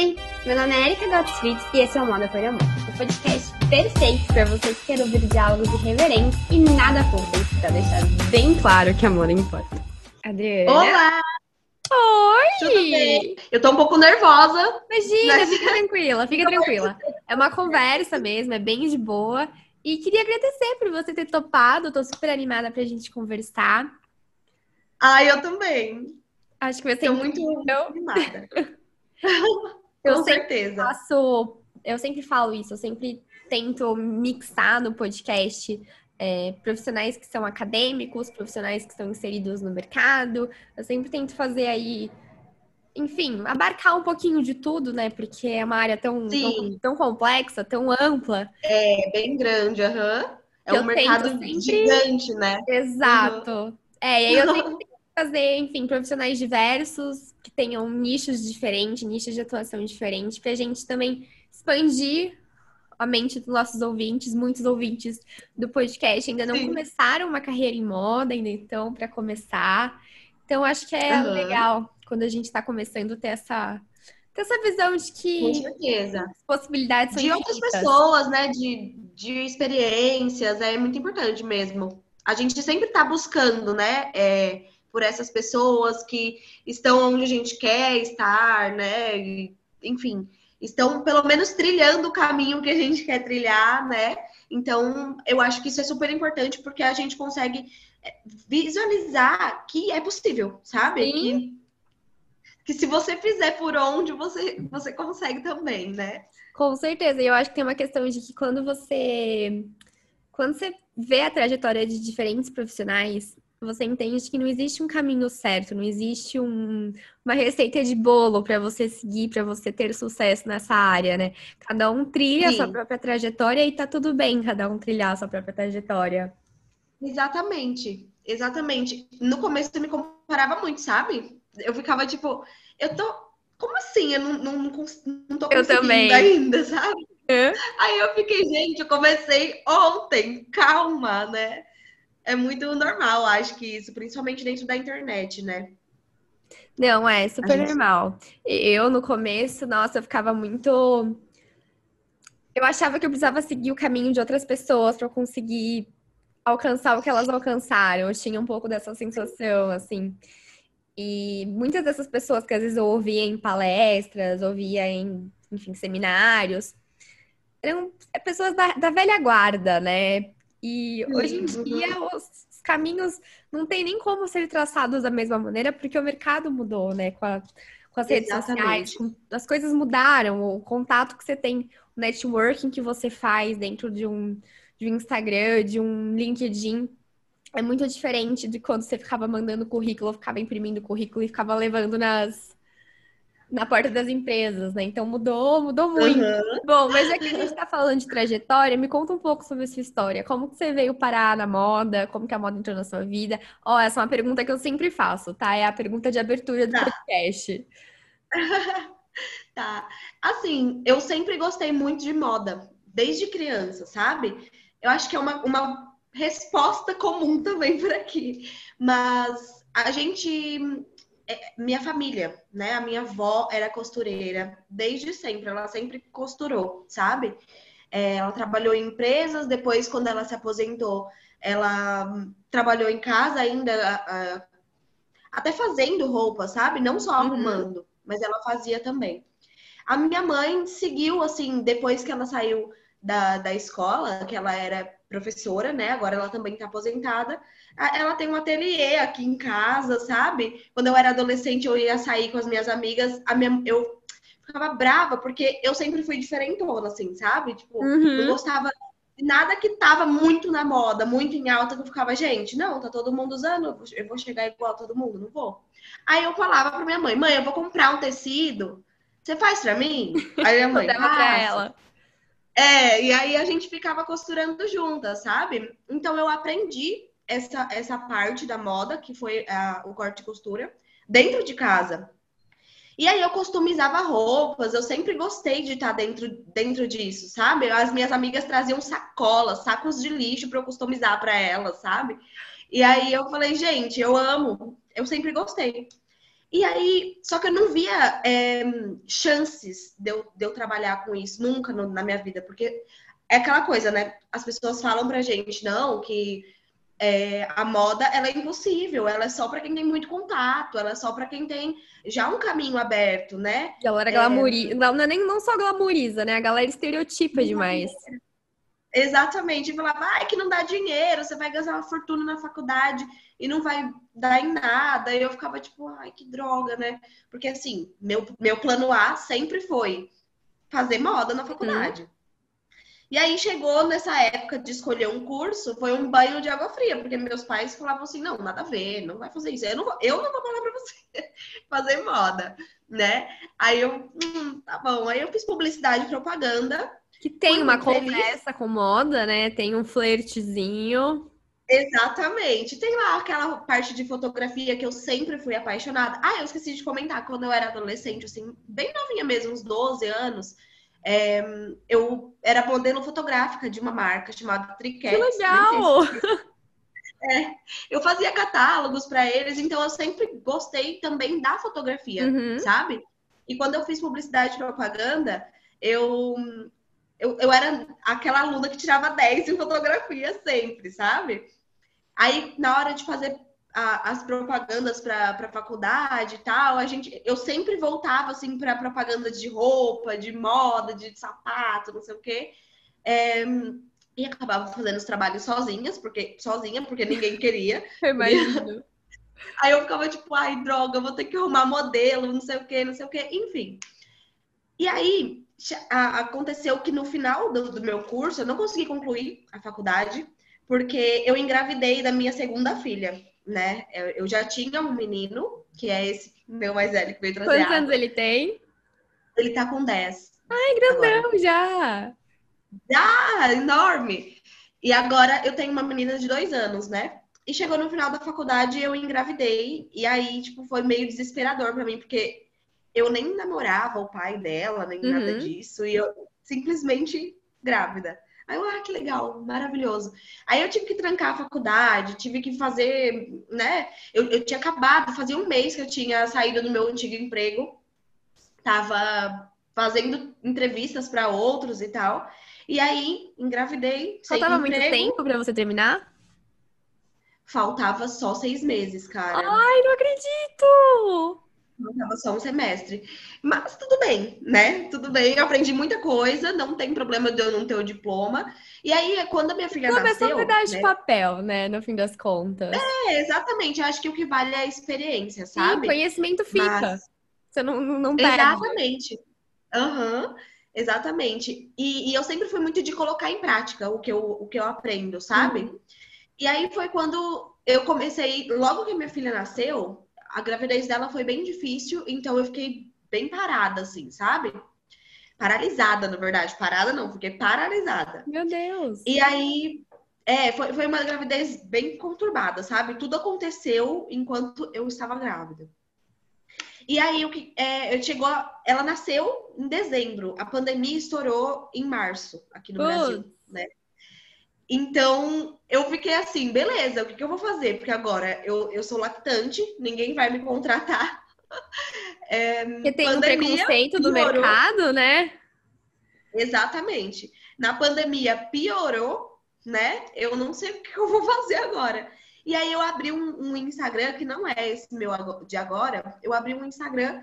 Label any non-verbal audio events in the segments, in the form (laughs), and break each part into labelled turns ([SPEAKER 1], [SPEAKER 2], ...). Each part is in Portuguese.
[SPEAKER 1] Oi, meu nome é Erika Gottfried e esse é o Moda por Amor, o podcast perfeito para você que quer ouvir diálogos irreverentes e nada fúteis, para deixar bem claro que amor importa. Adriana.
[SPEAKER 2] Olá!
[SPEAKER 1] Oi!
[SPEAKER 2] Tudo bem? Eu tô um pouco nervosa.
[SPEAKER 1] Imagina, mas... fica tranquila, fica tranquila. É uma conversa mesmo, é bem de boa. E queria agradecer por você ter topado, tô super animada pra gente conversar.
[SPEAKER 2] Ah, eu também.
[SPEAKER 1] Acho que vai ser
[SPEAKER 2] Tô muito animada. (laughs)
[SPEAKER 1] eu
[SPEAKER 2] Com certeza.
[SPEAKER 1] Faço, eu sempre falo isso, eu sempre tento mixar no podcast é, profissionais que são acadêmicos, profissionais que estão inseridos no mercado. Eu sempre tento fazer aí, enfim, abarcar um pouquinho de tudo, né? Porque é uma área tão, tão, tão, complexa, tão ampla.
[SPEAKER 2] É, bem grande, aham. Uhum. É um mercado sempre... gigante, né?
[SPEAKER 1] Exato. Uhum. É, e aí eu (laughs) sempre fazer, enfim, profissionais diversos, que tenham nichos diferentes, nichos de atuação diferentes, para a gente também expandir a mente dos nossos ouvintes. Muitos ouvintes do podcast ainda não Sim. começaram uma carreira em moda, ainda então, para começar. Então, acho que é uhum. legal quando a gente está começando ter essa, ter essa visão de que
[SPEAKER 2] Com certeza.
[SPEAKER 1] as possibilidades são
[SPEAKER 2] De infinitas. outras pessoas, né? De, de experiências, é muito importante mesmo. A gente sempre está buscando, né? É, por essas pessoas que estão onde a gente quer estar, né? E, enfim, estão pelo menos trilhando o caminho que a gente quer trilhar, né? Então, eu acho que isso é super importante porque a gente consegue é, visualizar que é possível, sabe? Que, que se você fizer por onde, você, você consegue também, né?
[SPEAKER 1] Com certeza. E eu acho que tem uma questão de que quando você quando você vê a trajetória de diferentes profissionais, você entende que não existe um caminho certo, não existe um, uma receita de bolo para você seguir, para você ter sucesso nessa área, né? Cada um trilha Sim. a sua própria trajetória e tá tudo bem cada um trilhar a sua própria trajetória.
[SPEAKER 2] Exatamente, exatamente. No começo eu me comparava muito, sabe? Eu ficava tipo, eu tô. Como assim? Eu não, não, não, não tô conseguindo ainda, sabe? É. Aí eu fiquei, gente, eu comecei ontem, calma, né? É muito normal, acho que isso, principalmente dentro da internet, né?
[SPEAKER 1] Não, é super gente... normal. Eu, no começo, nossa, eu ficava muito. Eu achava que eu precisava seguir o caminho de outras pessoas para conseguir alcançar o que elas alcançaram. Eu tinha um pouco dessa sensação, assim. E muitas dessas pessoas que às vezes eu ouvia em palestras, ouvia em, enfim, seminários, eram pessoas da, da velha guarda, né? E hoje em dia os caminhos não tem nem como ser traçados da mesma maneira, porque o mercado mudou, né? Com, a, com as redes sociais, com, as coisas mudaram, o contato que você tem, o networking que você faz dentro de um, de um Instagram, de um LinkedIn, é muito diferente de quando você ficava mandando currículo, ficava imprimindo currículo e ficava levando nas, na porta das empresas, né? Então mudou, mudou muito. Uhum. Bom, mas já que a gente está falando de trajetória, me conta um pouco sobre a sua história. Como que você veio parar na moda? Como que a moda entrou na sua vida? Ó, oh, essa é uma pergunta que eu sempre faço, tá? É a pergunta de abertura do tá. podcast. (laughs)
[SPEAKER 2] tá. Assim, eu sempre gostei muito de moda, desde criança, sabe? Eu acho que é uma, uma resposta comum (laughs) também por aqui. Mas a gente minha família, né? A minha avó era costureira desde sempre, ela sempre costurou, sabe? É, ela trabalhou em empresas, depois, quando ela se aposentou, ela trabalhou em casa ainda, até fazendo roupa, sabe? Não só uhum. arrumando, uhum. mas ela fazia também. A minha mãe seguiu, assim, depois que ela saiu da, da escola, que ela era professora, né? Agora ela também está aposentada. Ela tem um ateliê aqui em casa, sabe? Quando eu era adolescente, eu ia sair com as minhas amigas, a minha, eu ficava brava porque eu sempre fui diferentona, assim, sabe? Tipo, uhum. eu gostava de nada que tava muito na moda, muito em alta, que eu ficava, gente, não, tá todo mundo usando, eu vou chegar igual a todo mundo, não vou. Aí eu falava pra minha mãe, mãe, eu vou comprar um tecido, você faz pra mim? (laughs) Aí minha mãe,
[SPEAKER 1] Dava pra ela.
[SPEAKER 2] É, e aí a gente ficava costurando juntas, sabe? Então eu aprendi essa, essa parte da moda, que foi a, o corte e costura, dentro de casa. E aí eu customizava roupas, eu sempre gostei de estar dentro, dentro disso, sabe? As minhas amigas traziam sacolas, sacos de lixo para eu customizar para elas, sabe? E aí eu falei, gente, eu amo, eu sempre gostei. E aí, só que eu não via é, chances de eu, de eu trabalhar com isso nunca no, na minha vida, porque é aquela coisa, né? As pessoas falam pra gente, não, que é, a moda ela é impossível, ela é só para quem tem muito contato, ela é só para quem tem já um caminho aberto, né?
[SPEAKER 1] A galera glamoriza, é... não, não é nem não só glamoriza, né? A galera estereotipa demais.
[SPEAKER 2] Exatamente, falava, ai, que não dá dinheiro, você vai gastar uma fortuna na faculdade e não vai dar em nada. E eu ficava tipo, ai, que droga, né? Porque assim, meu, meu plano A sempre foi fazer moda na faculdade. E aí chegou nessa época de escolher um curso, foi um banho de água fria, porque meus pais falavam assim, não, nada a ver, não vai fazer isso. Eu não vou, eu não vou falar pra você (laughs) fazer moda, né? Aí eu, hum, tá bom. Aí eu fiz publicidade e propaganda
[SPEAKER 1] que tem uma conversa com moda, né? Tem um flertezinho.
[SPEAKER 2] Exatamente. Tem lá aquela parte de fotografia que eu sempre fui apaixonada. Ah, eu esqueci de comentar, quando eu era adolescente, assim, bem novinha mesmo, uns 12 anos, é, eu era modelo fotográfica de uma marca chamada Triquet.
[SPEAKER 1] Que legal! (laughs)
[SPEAKER 2] É, eu fazia catálogos para eles, então eu sempre gostei também da fotografia, uhum. sabe? E quando eu fiz publicidade e propaganda, eu eu, eu era aquela aluna que tirava 10 em fotografia sempre, sabe? Aí, na hora de fazer a, as propagandas para a faculdade e tal, a gente, eu sempre voltava assim para propaganda de roupa, de moda, de sapato, não sei o quê. É, e acabava fazendo os trabalhos sozinhas, porque sozinha, porque ninguém queria. (laughs)
[SPEAKER 1] Imagino. (laughs)
[SPEAKER 2] Aí eu ficava tipo, ai, droga, vou ter que arrumar modelo, não sei o quê, não sei o quê, enfim. E aí, aconteceu que no final do, do, meu curso eu não consegui concluir a faculdade porque eu engravidei da minha segunda filha, né? Eu, eu já tinha um menino, que é esse meu mais velho que veio trazer
[SPEAKER 1] Quantos anos ele tem?
[SPEAKER 2] Ele tá com 10.
[SPEAKER 1] Ai, grandão agora. já!
[SPEAKER 2] Já, enorme! E agora eu tenho uma menina de dois anos, né? E chegou no final da faculdade eu engravidei. E aí, tipo, foi meio desesperador para mim, porque eu nem namorava o pai dela, nem uhum. nada disso, e eu simplesmente grávida. Aí eu, ah, que legal, maravilhoso. Aí eu tive que trancar a faculdade, tive que fazer, né? Eu, eu tinha acabado, fazia um mês que eu tinha saído do meu antigo emprego, tava fazendo entrevistas para outros e tal. E aí engravidei.
[SPEAKER 1] Faltava muito tempo para você terminar?
[SPEAKER 2] Faltava só seis meses, cara.
[SPEAKER 1] Ai, não acredito!
[SPEAKER 2] Faltava só um semestre. Mas tudo bem, né? Tudo bem, eu aprendi muita coisa, não tem problema de eu não ter o diploma. E aí, quando a minha filha Começou nasceu...
[SPEAKER 1] Começou a pedaço né? de papel, né? No fim das contas.
[SPEAKER 2] É, exatamente. Eu acho que o que vale é a experiência, sabe?
[SPEAKER 1] Sim, conhecimento fica. Mas... Você não, não perde.
[SPEAKER 2] Exatamente. Aham. Uhum. Exatamente. E, e, eu sempre fui muito de colocar em prática o que eu, o que eu aprendo, sabe? Uhum. E aí foi quando eu comecei, logo que minha filha nasceu, a gravidez dela foi bem difícil, então eu fiquei bem parada, assim, sabe? Paralisada, na verdade. Parada não, fiquei paralisada.
[SPEAKER 1] Meu Deus!
[SPEAKER 2] E aí, é, foi, foi uma gravidez bem conturbada, sabe? Tudo aconteceu enquanto eu estava grávida. E aí, o que é, eu chegou, ela nasceu em dezembro. A pandemia estourou em março aqui no uh. Brasil, né? Então, eu fiquei assim, beleza, o que, que eu vou fazer? Porque agora eu, eu sou lactante, ninguém vai me contratar. (laughs)
[SPEAKER 1] É, Porque tem um preconceito do mercado, né?
[SPEAKER 2] Exatamente. Na pandemia piorou, né? Eu não sei o que eu vou (laughs) fazer agora. E aí eu abri um, um Instagram, que não é esse meu de agora, eu abri um Instagram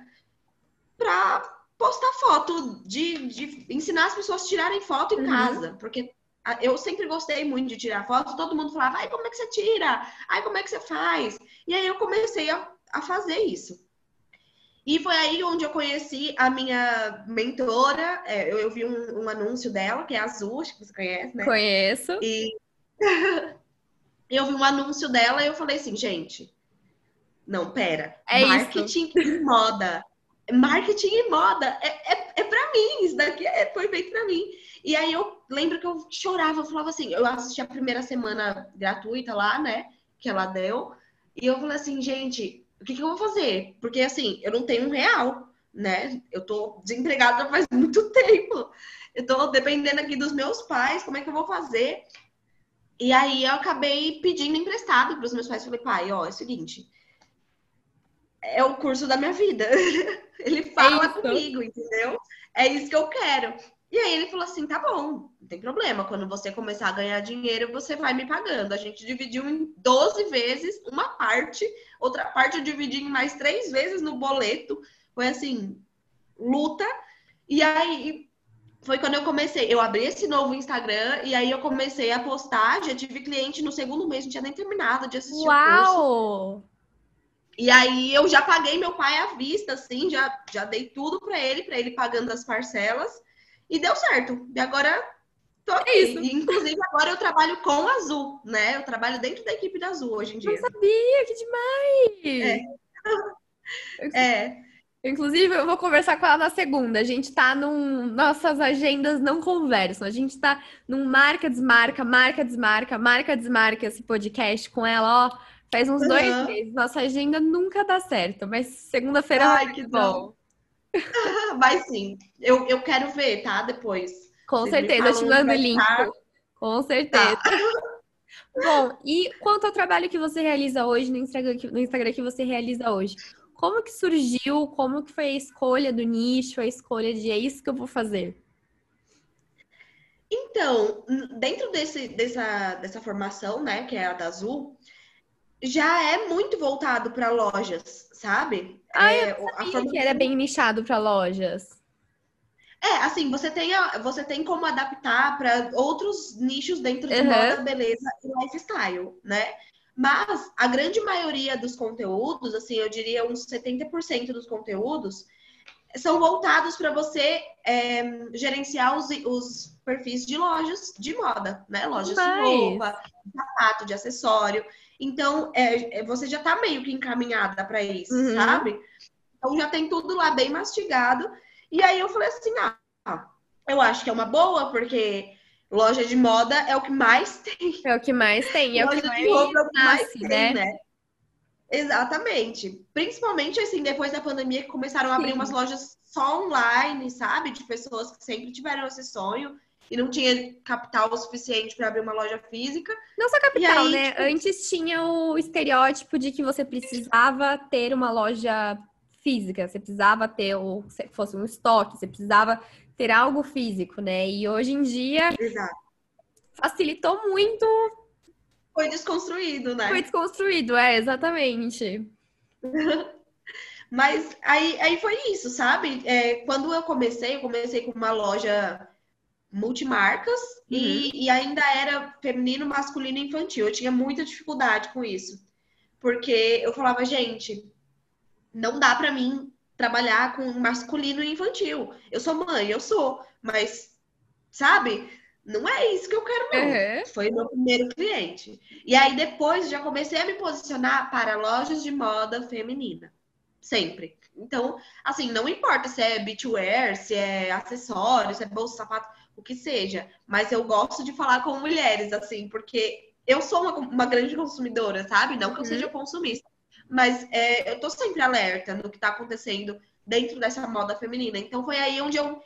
[SPEAKER 2] para postar foto, de, de ensinar as pessoas a tirarem foto em uhum. casa. Porque eu sempre gostei muito de tirar foto, todo mundo falava, ai, como é que você tira? Ai, como é que você faz? E aí eu comecei a, a fazer isso. E foi aí onde eu conheci a minha mentora. É, eu, eu, vi um, um, anúncio dela, que é Azul, acho que você conhece, né?
[SPEAKER 1] Conheço.
[SPEAKER 2] E (laughs) eu vi um anúncio dela e eu falei assim, gente, não, pera. É marketing isso. e moda. Marketing e moda é, é, é para mim, isso daqui é, foi feito para mim. E aí eu lembro que eu chorava, eu falava assim, eu assisti a primeira semana gratuita lá, né? Que ela deu. E eu falei assim, gente, o que, que eu vou fazer? Porque assim, eu não tenho um real, né? Eu tô desempregada faz (laughs) muito tempo. Eu tô dependendo aqui dos meus pais, como é que eu vou fazer? E aí eu acabei pedindo emprestado para os meus pais. Falei, pai, ó, é o seguinte, é o curso da minha vida. (laughs) ele fala é comigo, entendeu? É isso que eu quero. E aí ele falou assim: tá bom, não tem problema. Quando você começar a ganhar dinheiro, você vai me pagando. A gente dividiu em 12 vezes uma parte, outra parte eu dividi em mais três vezes no boleto. Foi assim, luta. E aí foi quando eu comecei. Eu abri esse novo Instagram e aí eu comecei a postar. Já tive cliente no segundo mês, não tinha nem terminado de assistir Uau! o curso. E aí eu já paguei meu pai à vista, assim, já, já dei tudo para ele, para ele pagando as parcelas. E deu certo. E agora tô aqui. É isso. E, inclusive, agora eu trabalho com a Azul, né? Eu trabalho dentro da equipe da Azul hoje em dia.
[SPEAKER 1] Não sabia, que demais! É. é. Inclusive, eu vou conversar com ela na segunda. A gente tá num. Nossas agendas não conversam. A gente tá num marca, desmarca, marca, desmarca, marca, desmarca esse podcast com ela, ó. Faz uns uhum. dois meses. Nossa agenda nunca dá certo, mas segunda-feira
[SPEAKER 2] vai que bom. (laughs) Vai sim. Eu, eu quero ver, tá? Depois.
[SPEAKER 1] Com Vocês certeza, eu te mando o link. Tá? Com certeza. Tá. (laughs) Bom, e quanto ao trabalho que você realiza hoje no Instagram, no Instagram que você realiza hoje? Como que surgiu? Como que foi a escolha do nicho, a escolha de é isso que eu vou fazer?
[SPEAKER 2] Então, dentro desse, dessa, dessa formação, né, que é a da Azul, já é muito voltado para lojas, sabe?
[SPEAKER 1] Ah,
[SPEAKER 2] é,
[SPEAKER 1] eu sabia a forma... que era bem nichado para lojas.
[SPEAKER 2] É, assim, você tem, a, você tem como adaptar para outros nichos dentro de uhum. moda, beleza e lifestyle, né? Mas a grande maioria dos conteúdos, assim, eu diria uns 70% dos conteúdos, são voltados para você é, gerenciar os, os, perfis de lojas de moda, né? Lojas Mas... de roupa, de sapato, de acessório. Então, é, é você já está meio que encaminhada para isso, uhum. sabe? Então já tem tudo lá bem mastigado. E aí eu falei assim, ah, eu acho que é uma boa, porque loja de moda é o que mais (laughs) tem.
[SPEAKER 1] É o que mais tem, é
[SPEAKER 2] loja
[SPEAKER 1] o que mais
[SPEAKER 2] de roupa é o que mais tem, né? né? Exatamente. Principalmente assim, depois da pandemia que começaram a abrir umas lojas só online, sabe? De pessoas que sempre tiveram esse sonho e não tinha capital suficiente para abrir uma loja física.
[SPEAKER 1] Não só capital, aí, né? Tipo... Antes tinha o estereótipo de que você precisava ter uma loja física, você precisava ter o se fosse um estoque, você precisava ter algo físico, né? E hoje em dia
[SPEAKER 2] Exato.
[SPEAKER 1] facilitou muito.
[SPEAKER 2] Foi desconstruído, né?
[SPEAKER 1] Foi desconstruído, é, exatamente. (laughs)
[SPEAKER 2] Mas aí, aí foi isso, sabe? É, quando eu comecei, eu comecei com uma loja multimarcas uhum. e, e, ainda era feminino, masculino e infantil. Eu tinha muita dificuldade com isso. Porque eu falava, gente, não dá para mim trabalhar com masculino e infantil. Eu sou mãe, eu sou, mas sabe? Não é isso que eu quero, não. Uhum. Foi o meu primeiro cliente. E aí depois já comecei a me posicionar para lojas de moda feminina. Sempre. Então, assim, não importa se é beachwear, se é acessório, se é bolsa, sapato o que seja. Mas eu gosto de falar com mulheres, assim, porque eu sou uma, uma grande consumidora, sabe? Não que eu uhum. seja consumista, mas é, eu tô sempre alerta no que tá acontecendo dentro dessa moda feminina. Então foi aí onde eu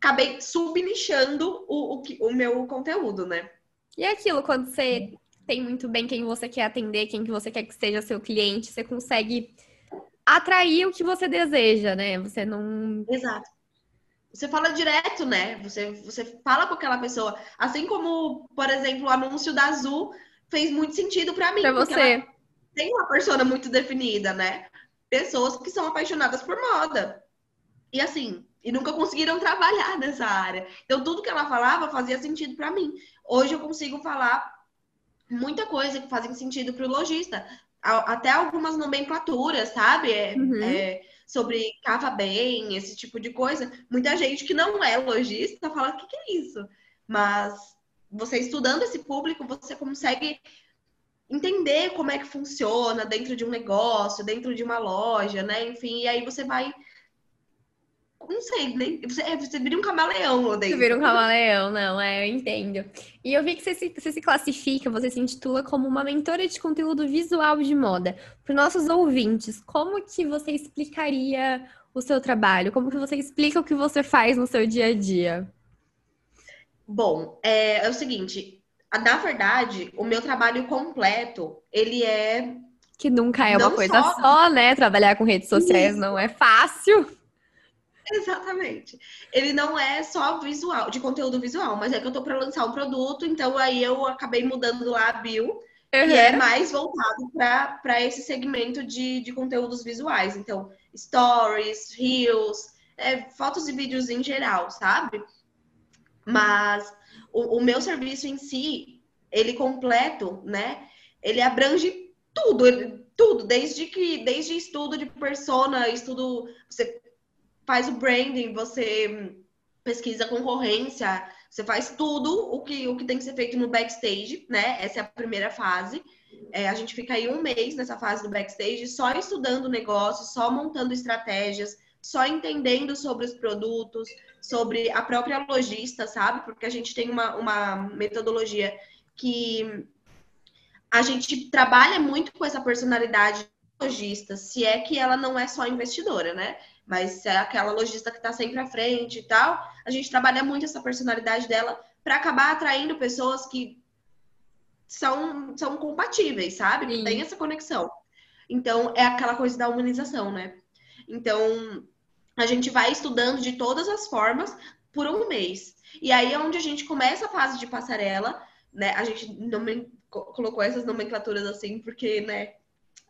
[SPEAKER 2] acabei subnichando o, o, o meu conteúdo, né?
[SPEAKER 1] E é aquilo, quando você tem muito bem quem você quer atender, quem que você quer que seja seu cliente, você consegue atrair o que você deseja, né? Você não.
[SPEAKER 2] Exato você fala direto, né? Você, você fala com aquela pessoa. Assim como, por exemplo, o anúncio da Azul fez muito sentido para mim.
[SPEAKER 1] Pra você.
[SPEAKER 2] Tem uma persona muito definida, né? Pessoas que são apaixonadas por moda. E assim, e nunca conseguiram trabalhar (laughs) nessa área. Então, tudo que ela falava fazia sentido para mim. Hoje eu consigo falar muita coisa que fazem sentido para o lojista. Até algumas nomenclaturas, sabe? É, uhum. é, sobre cava bem, esse tipo de coisa. Muita gente que não é lojista fala: o que, que é isso? Mas você estudando esse público, você consegue entender como é que funciona dentro de um negócio, dentro de uma loja, né? Enfim, e aí você vai não sei, nem, você, é, você vira um camaleão dentro.
[SPEAKER 1] Você vira um camaleão, não, é, eu entendo. E eu vi que você se, você se classifica, você se intitula como uma mentora de conteúdo visual de moda. Para nossos ouvintes, como que você explicaria o seu trabalho? Como que você explica o que você faz no seu dia a dia?
[SPEAKER 2] Bom, é, é o seguinte, na verdade, o meu trabalho completo, ele é
[SPEAKER 1] Que nunca é uma coisa só... só, né? Trabalhar com redes sociais Isso. não é fácil. (laughs)
[SPEAKER 2] Exatamente. Ele não é só visual, de conteúdo visual, mas é que eu tô para lançar um produto, então aí eu acabei mudando lá a bio, uhum. que é mais voltado para esse segmento de, de conteúdos visuais. Então, stories, reels, é, fotos e vídeos em geral, sabe? Mas o, o meu serviço em si, ele completo, né? Ele abrange tudo, ele, tudo, desde que desde estudo de persona, estudo você faz o branding, você pesquisa concorrência, você faz tudo o que, o que tem que ser feito no backstage, né? Essa é a primeira fase. É, a gente fica aí um mês nessa fase do backstage, só estudando o negócio, só montando estratégias, só entendendo sobre os produtos, sobre a própria lojista, sabe? Porque a gente tem uma, uma metodologia que a gente trabalha muito com essa personalidade lojista, se é que ela não é só investidora, né? Mas se é aquela lojista que está sempre à frente e tal, a gente trabalha muito essa personalidade dela para acabar atraindo pessoas que são, são compatíveis, sabe? Que tem essa conexão. Então, é aquela coisa da humanização, né? Então, a gente vai estudando de todas as formas por um mês. E aí é onde a gente começa a fase de passarela, né? A gente não colocou essas nomenclaturas assim, porque, né,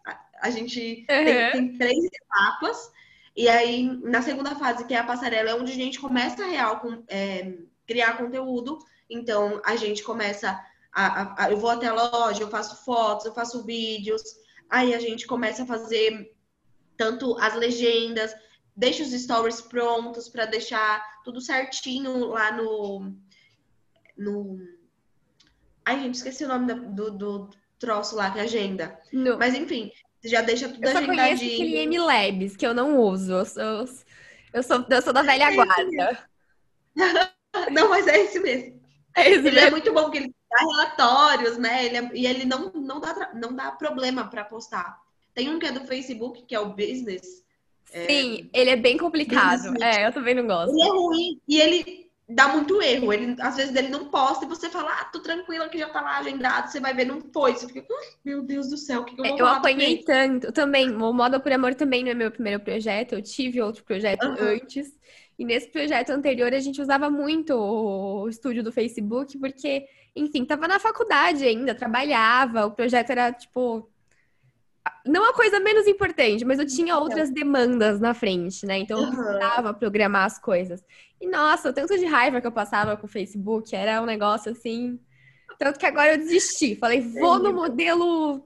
[SPEAKER 2] a, a gente uhum. tem, tem, três etapas. E aí, na segunda fase, que é a passarela, é onde a gente começa a real com, é, criar conteúdo. Então, a gente começa a, a, a, Eu vou até a loja, eu faço fotos, eu faço vídeos. Aí a gente começa a fazer tanto as legendas, deixa os stories prontos para deixar tudo certinho lá no. no... Ai, gente, esqueci o nome do, do troço lá, que é agenda. No. Mas enfim, já deixa tudo eu agendadinho. Eu só conheço
[SPEAKER 1] aquele M-Labs, que eu não uso. Eu sou, eu sou, eu sou da velha é guarda. (laughs)
[SPEAKER 2] não, mas é esse mesmo. (laughs) É esse ele é mesmo. é muito bom, porque ele dá relatórios, né? Ele é, e ele não, não, dá, não dá problema para postar. Tem um que é do Facebook, que é o Business.
[SPEAKER 1] É, Sim, é... ele é bem complicado. Business. É, eu também não gosto.
[SPEAKER 2] Ele é ruim e ele dá muito erro. Ele, às vezes ele não posta e você fala, ah, tô tranquila que já tá lá agendado, você vai ver, não foi. Você fica, meu Deus do céu, o que, que eu vou
[SPEAKER 1] Eu apanhei tanto. Também, o Moda por Amor também não é meu primeiro projeto, eu tive outro projeto uhum. antes. E nesse projeto anterior a gente usava muito o estúdio do Facebook, porque, enfim, tava na faculdade ainda, trabalhava, o projeto era, tipo, não a coisa menos importante, mas eu tinha outras demandas na frente, né? Então eu precisava programar as coisas. E nossa, o tanto de raiva que eu passava com o Facebook era um negócio assim. Tanto que agora eu desisti. Falei, vou no modelo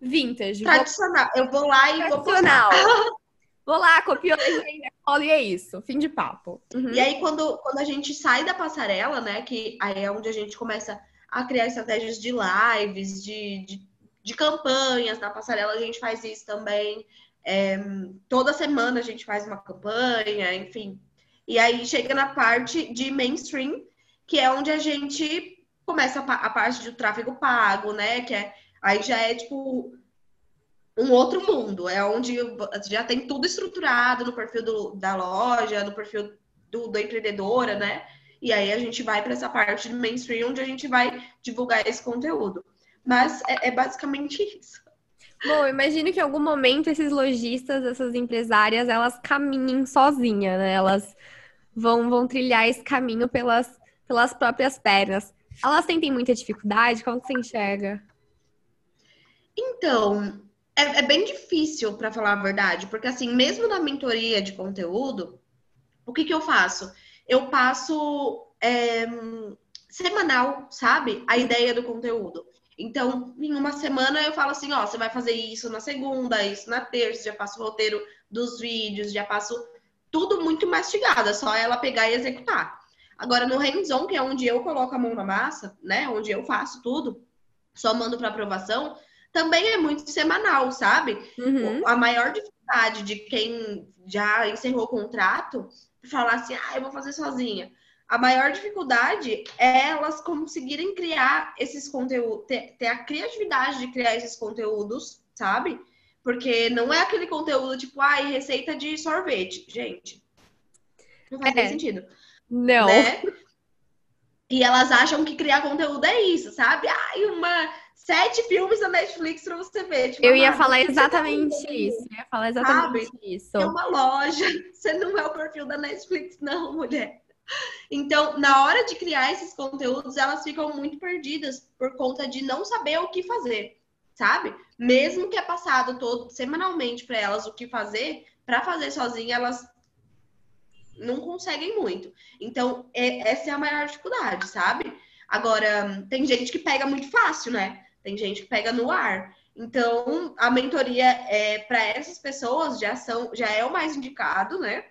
[SPEAKER 1] vintage.
[SPEAKER 2] Tradicional. Vou... Eu vou lá e vou
[SPEAKER 1] postar. (laughs) Vou lá, copio a legenda, colo e é isso. Fim de papo.
[SPEAKER 2] Uhum. E aí, quando, quando a gente sai da passarela, né? Que aí é onde a gente começa a criar estratégias de lives, de, de de campanhas, na passarela a gente faz isso também. É, toda semana a gente faz uma campanha, enfim. E aí chega na parte de mainstream, que é onde a gente começa a, a parte do tráfego pago, né? Que é, aí já é tipo um outro mundo, é onde já tem tudo estruturado no perfil do, da loja, no perfil do, do empreendedora, né? E aí a gente vai para essa parte de mainstream onde a gente vai divulgar esse conteúdo. Mas é, é basicamente isso.
[SPEAKER 1] Bom, imagino que em algum momento esses lojistas, essas empresárias, elas caminhem sozinhas, né? Elas vão, vão trilhar esse caminho pelas, pelas próprias pernas. Elas sentem muita dificuldade? Como você enxerga?
[SPEAKER 2] Então, é, é bem difícil, para falar a verdade, porque assim, mesmo na mentoria de conteúdo, o que, que eu faço? Eu passo é, semanal, sabe? A ideia do conteúdo. Então, em uma semana eu falo assim, ó, você vai fazer isso na segunda, isso na terça, já passo o roteiro dos vídeos, já passo tudo muito mastigado, é só ela pegar e executar. Agora, no hands-on, que é onde eu coloco a mão na massa, né, onde eu faço tudo, só mando para aprovação, também é muito semanal, sabe? Uhum. A maior dificuldade de quem já encerrou o contrato, falar assim, ah, eu vou fazer sozinha a maior dificuldade é elas conseguirem criar esses conteúdos, ter, ter, a criatividade de criar esses conteúdos, sabe? Porque não é aquele conteúdo tipo, ai, receita de sorvete. Gente, não faz é. sentido.
[SPEAKER 1] Não. Né?
[SPEAKER 2] E elas acham que criar conteúdo é isso, sabe? Ai, uma sete filmes da Netflix pra você ver.
[SPEAKER 1] Tipo, eu ia falar exatamente isso. Eu ia falar exatamente Sabe? isso.
[SPEAKER 2] É uma loja. (laughs) Você não é o perfil da Netflix, não, mulher. Então, na hora de criar esses conteúdos, elas ficam muito perdidas por conta de não saber o que fazer, sabe? Mesmo que é passado todo semanalmente para elas o que fazer, para fazer sozinha, elas não conseguem muito. Então, é, essa é a maior dificuldade, sabe? Agora, tem gente que pega muito fácil, né? Tem gente que pega no ar. Então, a mentoria é para essas pessoas já são já é o mais indicado, né?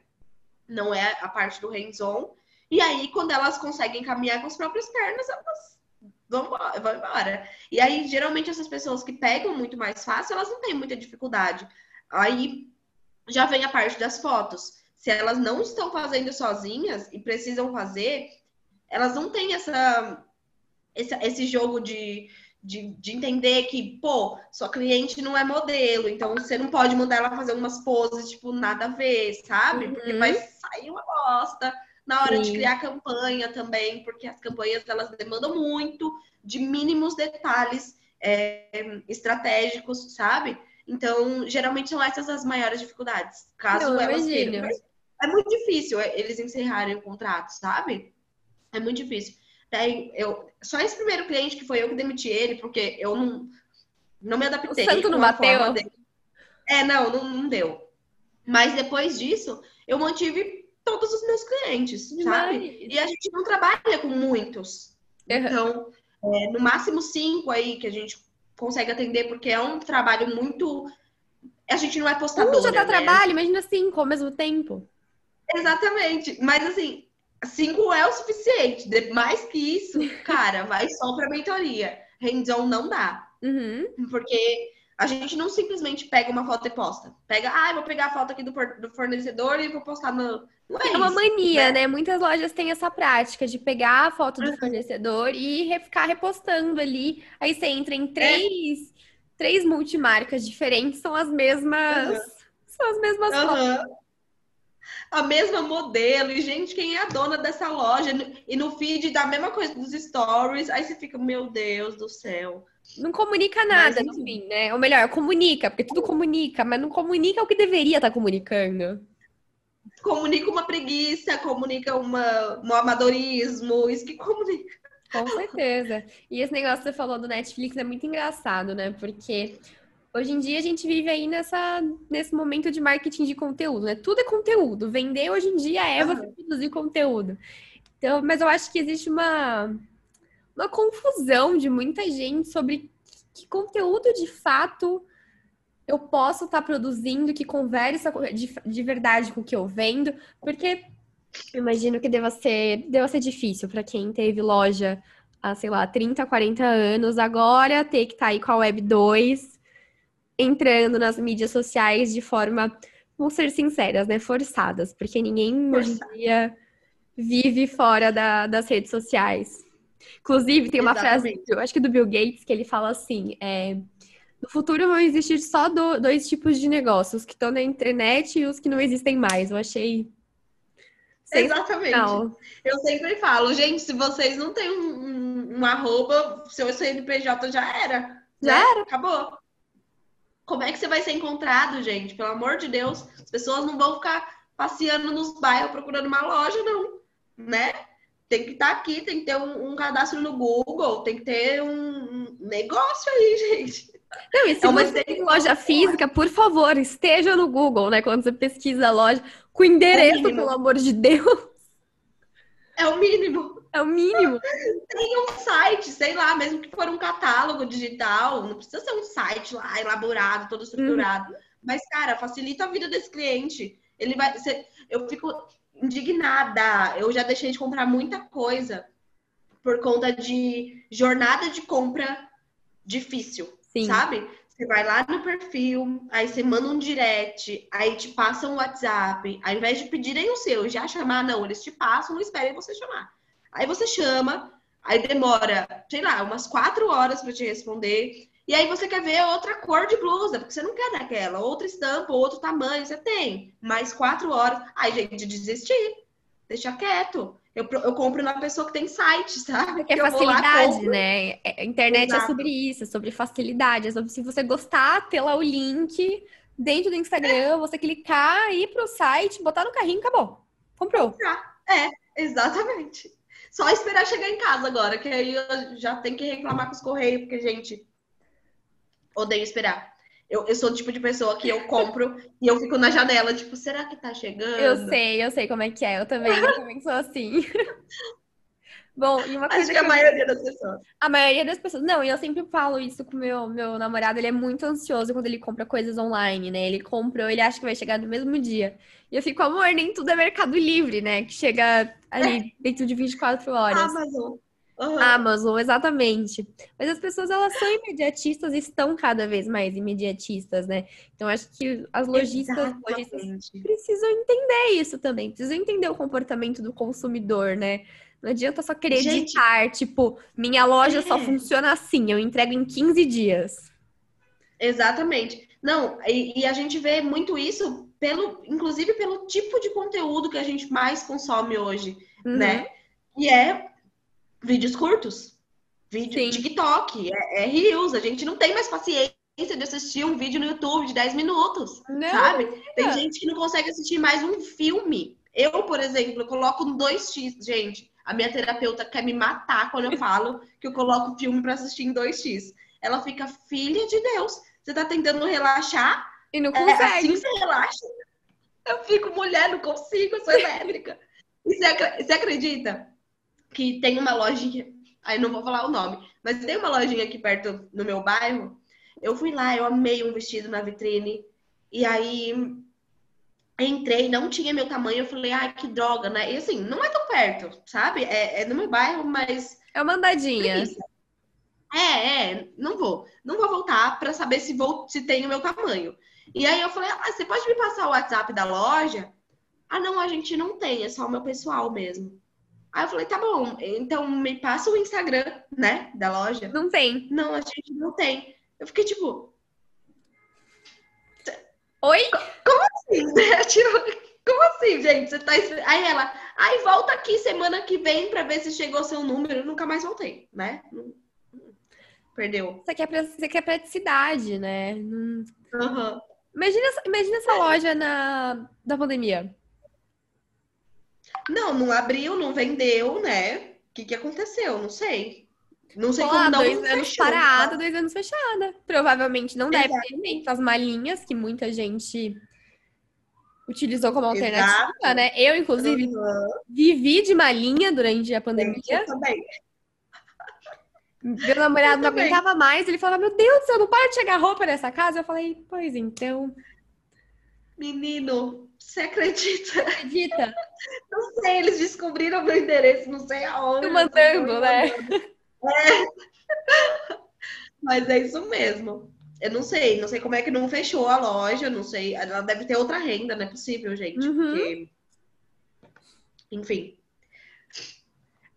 [SPEAKER 2] Não é a parte do hands-on. E aí, quando elas conseguem caminhar com as próprias pernas, elas vão, vão embora. E aí, geralmente, essas pessoas que pegam muito mais fácil, elas não têm muita dificuldade. Aí já vem a parte das fotos. Se elas não estão fazendo sozinhas e precisam fazer, elas não têm essa, esse, esse jogo de, de, de, entender que, pô, sua cliente não é modelo, então você não pode mandar ela fazer umas poses, tipo, nada a ver, sabe? Porque uhum. vai sair uma bosta na hora Sim. de criar campanha também, porque as campanhas elas demandam muito de mínimos detalhes é, estratégicos, sabe? Então, geralmente são essas as maiores dificuldades. Caso Não, elas queiram. É muito difícil é, eles encerrarem o contrato, sabe? É muito difícil. Daí, eu, só esse primeiro cliente que foi eu que demiti ele, porque eu não, não me adaptei.
[SPEAKER 1] O santo não bateu?
[SPEAKER 2] É, não, não, não deu. Mas depois disso, eu mantive todos os meus clientes, sabe? E a gente não trabalha com muitos. Uhum. Então, é, no máximo cinco aí que a gente consegue atender, porque é um trabalho muito. A gente não é postador. Um
[SPEAKER 1] já dá né? trabalho, imagina cinco ao mesmo tempo.
[SPEAKER 2] Exatamente. Mas assim, cinco é o suficiente. Mais que isso, (laughs) cara, vai só para mentoria. Hands-on não dá.
[SPEAKER 1] Uhum.
[SPEAKER 2] Porque a gente não simplesmente pega uma foto e posta. Pega, ah, vou pegar a foto aqui do, do fornecedor e vou postar no.
[SPEAKER 1] Não é, é uma mania, né? né? Muitas lojas têm essa prática de pegar a foto do uhum. fornecedor e ficar repostando ali. Aí você entra em três, é. três multimarcas diferentes, são as mesmas. Uhum. São as mesmas uhum. fotos.
[SPEAKER 2] A mesma modelo, e gente, quem é a dona dessa loja? E no feed da mesma coisa dos stories, aí você fica, meu Deus do céu.
[SPEAKER 1] Não comunica nada mas, no fim, né? Ou melhor, comunica, porque tudo comunica, mas não comunica o que deveria estar tá comunicando.
[SPEAKER 2] Comunica uma preguiça, comunica uma, um amadorismo, isso que comunica.
[SPEAKER 1] Com certeza. E esse negócio que você falou do Netflix é muito engraçado, né? Porque hoje em dia a gente vive aí nessa, nesse momento de marketing de conteúdo, né? Tudo é conteúdo. Vender hoje em dia é você produzir conteúdo. Então, mas eu acho que existe uma uma confusão de muita gente sobre que conteúdo de fato eu posso estar tá produzindo que conversa de, de verdade com o que eu vendo, porque eu imagino que deva ser, deva ser difícil para quem teve loja há, sei lá, 30, 40 anos, agora ter que estar tá aí com a Web 2, entrando nas mídias sociais de forma, vamos ser sinceras, né, forçadas, porque ninguém hoje em dia vive fora da, das redes sociais. Inclusive, tem uma Exatamente. frase, eu acho que do Bill Gates, que ele fala assim: é, no futuro vão existir só do, dois tipos de negócios, os que estão na internet e os que não existem mais. Eu achei.
[SPEAKER 2] Exatamente. Eu sempre falo, gente, se vocês não têm um, um, um arroba, seu CNPJ já era.
[SPEAKER 1] Já né? era.
[SPEAKER 2] Acabou. Como é que você vai ser encontrado, gente? Pelo amor de Deus, as pessoas não vão ficar passeando nos bairros procurando uma loja, não, né? tem que estar tá aqui, tem que ter um, um, cadastro no Google, tem que ter um, negócio aí, (laughs) gente.
[SPEAKER 1] Não, e se é você tem loja física, por favor, esteja no Google, né? Quando você pesquisa a loja, com endereço, é pelo amor de Deus.
[SPEAKER 2] É o mínimo.
[SPEAKER 1] É o mínimo.
[SPEAKER 2] Tem um site, sei lá, mesmo que for um catálogo digital, não precisa ser um site lá elaborado, todo estruturado. Hum. Mas, cara, facilita a vida desse cliente. Ele vai. Eu fico indignada. Eu já deixei de comprar muita coisa por conta de jornada de compra difícil, Sim. sabe? Você vai lá no perfil, aí você manda um direct, aí te passam um WhatsApp, ao invés de pedirem o seu, já chamar, não, eles te passam, não esperem você chamar. Aí você chama, aí demora, sei lá, umas quatro horas para te responder. E aí você quer ver outra cor de blusa, porque você não quer daquela, outra estampa, outro tamanho, você tem. Mais quatro horas. Aí, gente, desistir. Deixa quieto. Eu, eu compro na pessoa que tem site, sabe?
[SPEAKER 1] Porque é facilidade, né? A internet Exato. é sobre isso, é sobre facilidade. É sobre se você gostar, ter lá o link dentro do Instagram, você clicar, ir pro site, botar no carrinho, acabou. Comprou.
[SPEAKER 2] É, exatamente. Só esperar chegar em casa agora, que aí eu já tenho que reclamar com os correios, porque, gente, odeio esperar. Eu, eu sou o tipo de pessoa que eu compro (laughs) e eu fico na janela, tipo, será que tá chegando?
[SPEAKER 1] Eu sei, eu sei como é que é. Eu também, eu também sou assim. (laughs) Bom, e uma coisa
[SPEAKER 2] Acho que, que a maioria das pessoas.
[SPEAKER 1] A maioria das pessoas. Não, e eu sempre falo isso com meu meu namorado, ele é muito ansioso quando ele compra coisas online, né? Ele comprou, ele acha que vai chegar no mesmo dia. E eu fico, amor, nem tudo é Mercado Livre, né? Que chega ali dentro de 24 horas.
[SPEAKER 2] Amazon. Uhum.
[SPEAKER 1] Amazon, exatamente. Mas as pessoas, elas são imediatistas e estão cada vez mais imediatistas, né? Então, acho que as lojistas, lojistas precisam entender isso também. Precisam entender o comportamento do consumidor, né? Não adianta só querer Gente, editar, tipo, minha loja é. só (laughs) funciona assim, eu entrego em 15 dias.
[SPEAKER 2] Exatamente. Não, e, e, a gente vê muito isso pelo, inclusive pelo tipo de conteúdo que a gente mais consome hoje, uhum. né? E é vídeos curtos, vídeo Sim. TikTok, é, é Reels. A gente não tem mais paciência de assistir um vídeo no YouTube de 10 minutos, não, sabe? Tem gente que não consegue assistir mais um filme. Eu, por exemplo, eu coloco 2x, gente. A minha terapeuta quer me matar quando eu (laughs) falo que eu coloco filme para assistir em 2x. Ela fica, filha de Deus, você tá tentando relaxar?
[SPEAKER 1] E não consegue. É,
[SPEAKER 2] assim você relaxa. Eu fico, mulher, não consigo, eu sou elétrica. E você, você acredita que tem uma lojinha, aí não vou falar o nome, mas tem uma lojinha aqui perto no meu bairro. Eu fui lá, eu amei um vestido na vitrine. E aí entrei, não tinha meu tamanho, eu falei, ai, que droga, né? E assim, não é tão perto, sabe? É, é no meu bairro, mas.
[SPEAKER 1] É uma andadinha.
[SPEAKER 2] É, é, não vou. Não vou voltar para saber se vou, se tem o meu tamanho. E aí eu falei, ah, você pode me passar o WhatsApp da loja? Ah, não, a gente não tem, é só o meu pessoal mesmo. Aí eu falei, tá bom, então me passa o Instagram, né, da loja.
[SPEAKER 1] Não tem.
[SPEAKER 2] Não, a gente não tem. Eu fiquei tipo,
[SPEAKER 1] Oi?
[SPEAKER 2] Como assim? (laughs) tipo, como assim, gente? Você tá. Aí ela, aí volta aqui semana que vem pra ver se chegou seu número. Eu nunca mais voltei, né? Perdeu.
[SPEAKER 1] Você quer, você quer praticidade, né?
[SPEAKER 2] Uhum.
[SPEAKER 1] Imagina, imagina essa loja na, da pandemia.
[SPEAKER 2] Não, não abriu, não vendeu, né? O que, que aconteceu? Não sei. Não sei
[SPEAKER 1] como não dois anos fechou, parada, tá? dois anos fechada. Provavelmente não deve ter feito as malinhas que muita gente utilizou como alternativa, Exato. né? Eu, inclusive, uhum. vivi de malinha durante a pandemia. Eu também. Meu namorado não aguentava mais, ele falava: Meu Deus do céu, não para de chegar roupa nessa casa. Eu falei: Pois então.
[SPEAKER 2] Menino, você acredita?
[SPEAKER 1] Acredita?
[SPEAKER 2] Não sei, eles descobriram meu endereço, não sei aonde.
[SPEAKER 1] Tô mandando, né?
[SPEAKER 2] É. Mas é isso mesmo. Eu não sei, não sei como é que não fechou a loja, não sei. Ela deve ter outra renda, não é possível, gente. Uhum. Porque... Enfim.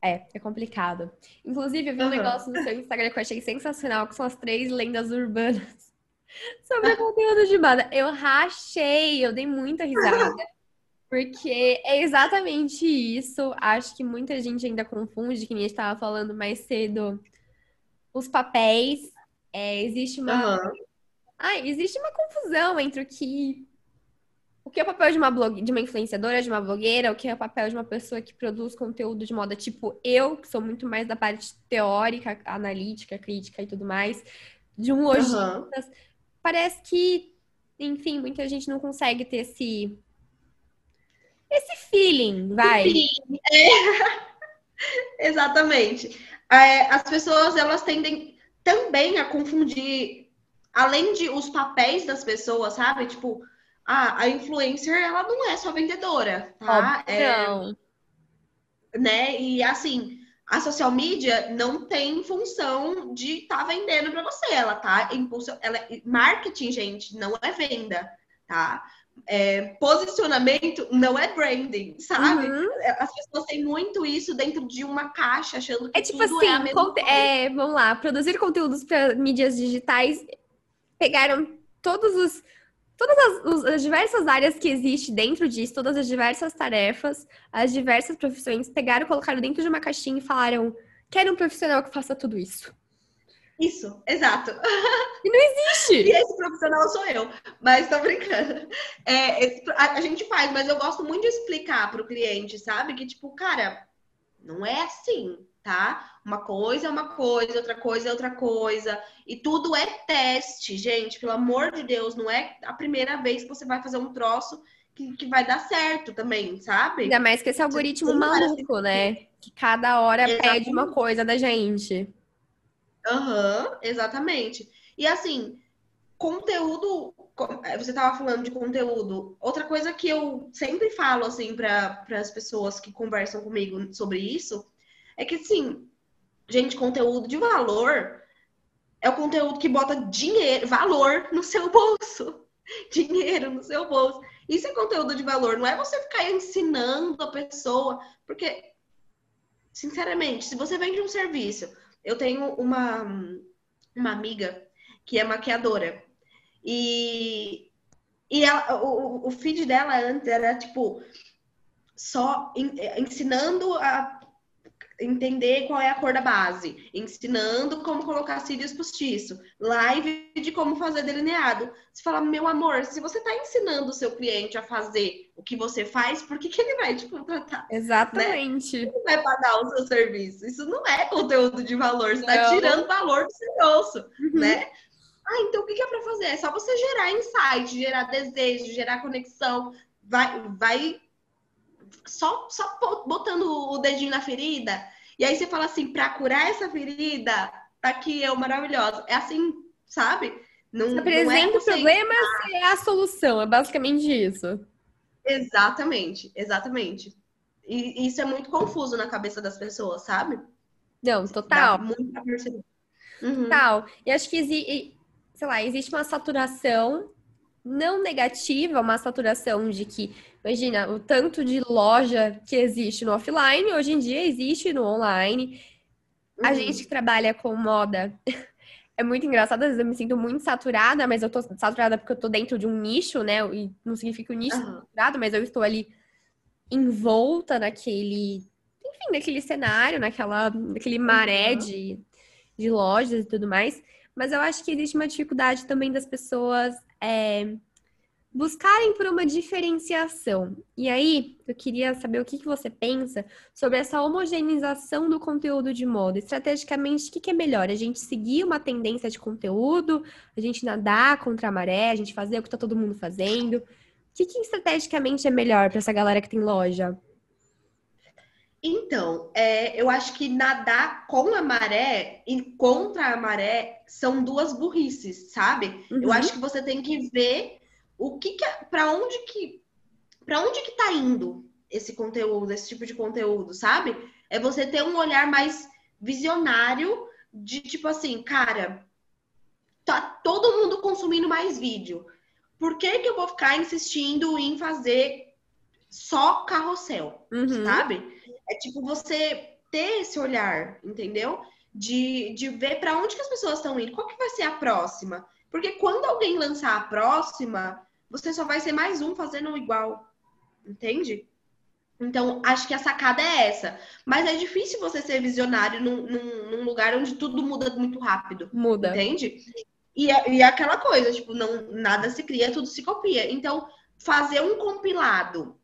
[SPEAKER 1] É, é complicado. Inclusive, eu vi um uhum. negócio no seu Instagram que eu achei sensacional, que são as três lendas urbanas (laughs) sobre o conteúdo de banda. Eu rachei, eu dei muita risada. (laughs) Porque é exatamente isso. Acho que muita gente ainda confunde, que a gente estava falando mais cedo, os papéis. É, existe uma. Uhum. Ah, existe uma confusão entre o que. O que é o papel de uma, blog... de uma influenciadora, de uma blogueira, o que é o papel de uma pessoa que produz conteúdo de moda, tipo eu, que sou muito mais da parte teórica, analítica, crítica e tudo mais, de um lojista. Uhum. Parece que, enfim, muita gente não consegue ter esse esse feeling, vai.
[SPEAKER 2] É. (laughs) Exatamente. É, as pessoas elas tendem também a confundir, além de os papéis das pessoas, sabe? Tipo, a, a influencer ela não é só vendedora, tá?
[SPEAKER 1] É, não.
[SPEAKER 2] Né? E assim, a social media não tem função de estar tá vendendo para você, ela tá impulso, ela marketing, gente, não é venda, tá? É, posicionamento não é branding, sabe? Uhum. É, as pessoas têm muito isso dentro de uma caixa, achando que é tipo assim, é,
[SPEAKER 1] é vamos lá, produzir conteúdos para mídias digitais, pegaram todos os todas as, as, diversas áreas que existem dentro disso, todas as diversas tarefas, as diversas profissões, pegaram, colocaram dentro de uma caixinha e falaram: quero um profissional que faça tudo isso.
[SPEAKER 2] Isso, exato. (laughs)
[SPEAKER 1] E não existe.
[SPEAKER 2] e esse profissional sou eu, mas tô brincando. É, esse, a, a, gente faz, mas eu gosto muito de explicar para o cliente, sabe? Que, tipo, cara, não é assim, tá? Uma coisa é uma coisa, outra coisa é outra coisa. E tudo é teste, gente. Pelo amor de Deus, não é a primeira vez que você vai fazer um troço que, que vai dar certo também, sabe?
[SPEAKER 1] Ainda mais que esse algoritmo maluco, né? Que cada hora Exatamente. pede uma coisa da gente.
[SPEAKER 2] Aham, uhum, exatamente. E assim, conteúdo. É, você estava falando de conteúdo. Outra coisa que eu sempre falo, assim, para as pessoas que conversam comigo sobre isso, é que, assim, gente, conteúdo de valor é o conteúdo que bota dinheiro, valor no seu bolso. (laughs) Dinheiro no seu bolso. Isso é conteúdo de valor, não é você ficar ensinando a pessoa, porque, sinceramente, se você vende um serviço, eu tenho uma, uma amiga que é maquiadora. E, e ela, o, o feed dela antes era tipo só ensinando a entender qual é a cor da base, ensinando como colocar cílios postiço, live de como fazer delineado. Você fala, meu amor, se você está ensinando o seu cliente a fazer o que você faz, por que, que ele vai te contratar?
[SPEAKER 1] Exatamente.
[SPEAKER 2] Né? vai pagar o seu serviço. Isso não é conteúdo de valor, você está tirando valor do seu bolso, uhum. né? Ah, então o que é para fazer? É só você gerar insight, gerar desejo, gerar conexão. Vai, vai só, só botando o dedinho na ferida. E aí você fala assim, para curar essa ferida, tá aqui eu maravilhosa. É assim, sabe?
[SPEAKER 1] Não, você apresenta não é o problema e é a solução. É basicamente isso.
[SPEAKER 2] Exatamente, exatamente. E isso é muito confuso na cabeça das pessoas, sabe?
[SPEAKER 1] Não, total. Dá muito pra perceber. Uhum. Total. E acho que sei lá, existe uma saturação não negativa, uma saturação de que, imagina, o tanto de loja que existe no offline, hoje em dia existe no online. Uhum. A gente que trabalha com moda (laughs) é muito engraçado, às vezes eu me sinto muito saturada, mas eu tô saturada porque eu tô dentro de um nicho, né? E não significa o nicho uhum. saturado, mas eu estou ali envolta naquele, enfim, naquele cenário, naquela, naquele maré uhum. de, de lojas e tudo mais. Mas eu acho que existe uma dificuldade também das pessoas é, buscarem por uma diferenciação. E aí, eu queria saber o que, que você pensa sobre essa homogeneização do conteúdo de moda. Estrategicamente, o que, que é melhor? A gente seguir uma tendência de conteúdo, a gente nadar contra a maré, a gente fazer o que está todo mundo fazendo. O que, que estrategicamente é melhor para essa galera que tem loja?
[SPEAKER 2] Então, é, eu acho que nadar com a maré e contra a maré são duas burrices, sabe? Uhum. Eu acho que você tem que ver o que, que é, para onde que para onde que tá indo esse conteúdo, esse tipo de conteúdo, sabe? É você ter um olhar mais visionário de tipo assim, cara, tá todo mundo consumindo mais vídeo. Por que que eu vou ficar insistindo em fazer só carrossel, uhum. sabe? É tipo você ter esse olhar, entendeu? De, de ver para onde que as pessoas estão indo, qual que vai ser a próxima. Porque quando alguém lançar a próxima, você só vai ser mais um fazendo igual. Entende? Então, acho que a sacada é essa. Mas é difícil você ser visionário num, num, num lugar onde tudo muda muito rápido.
[SPEAKER 1] Muda.
[SPEAKER 2] Entende? E, é, e é aquela coisa, tipo, não, nada se cria, tudo se copia. Então, fazer um compilado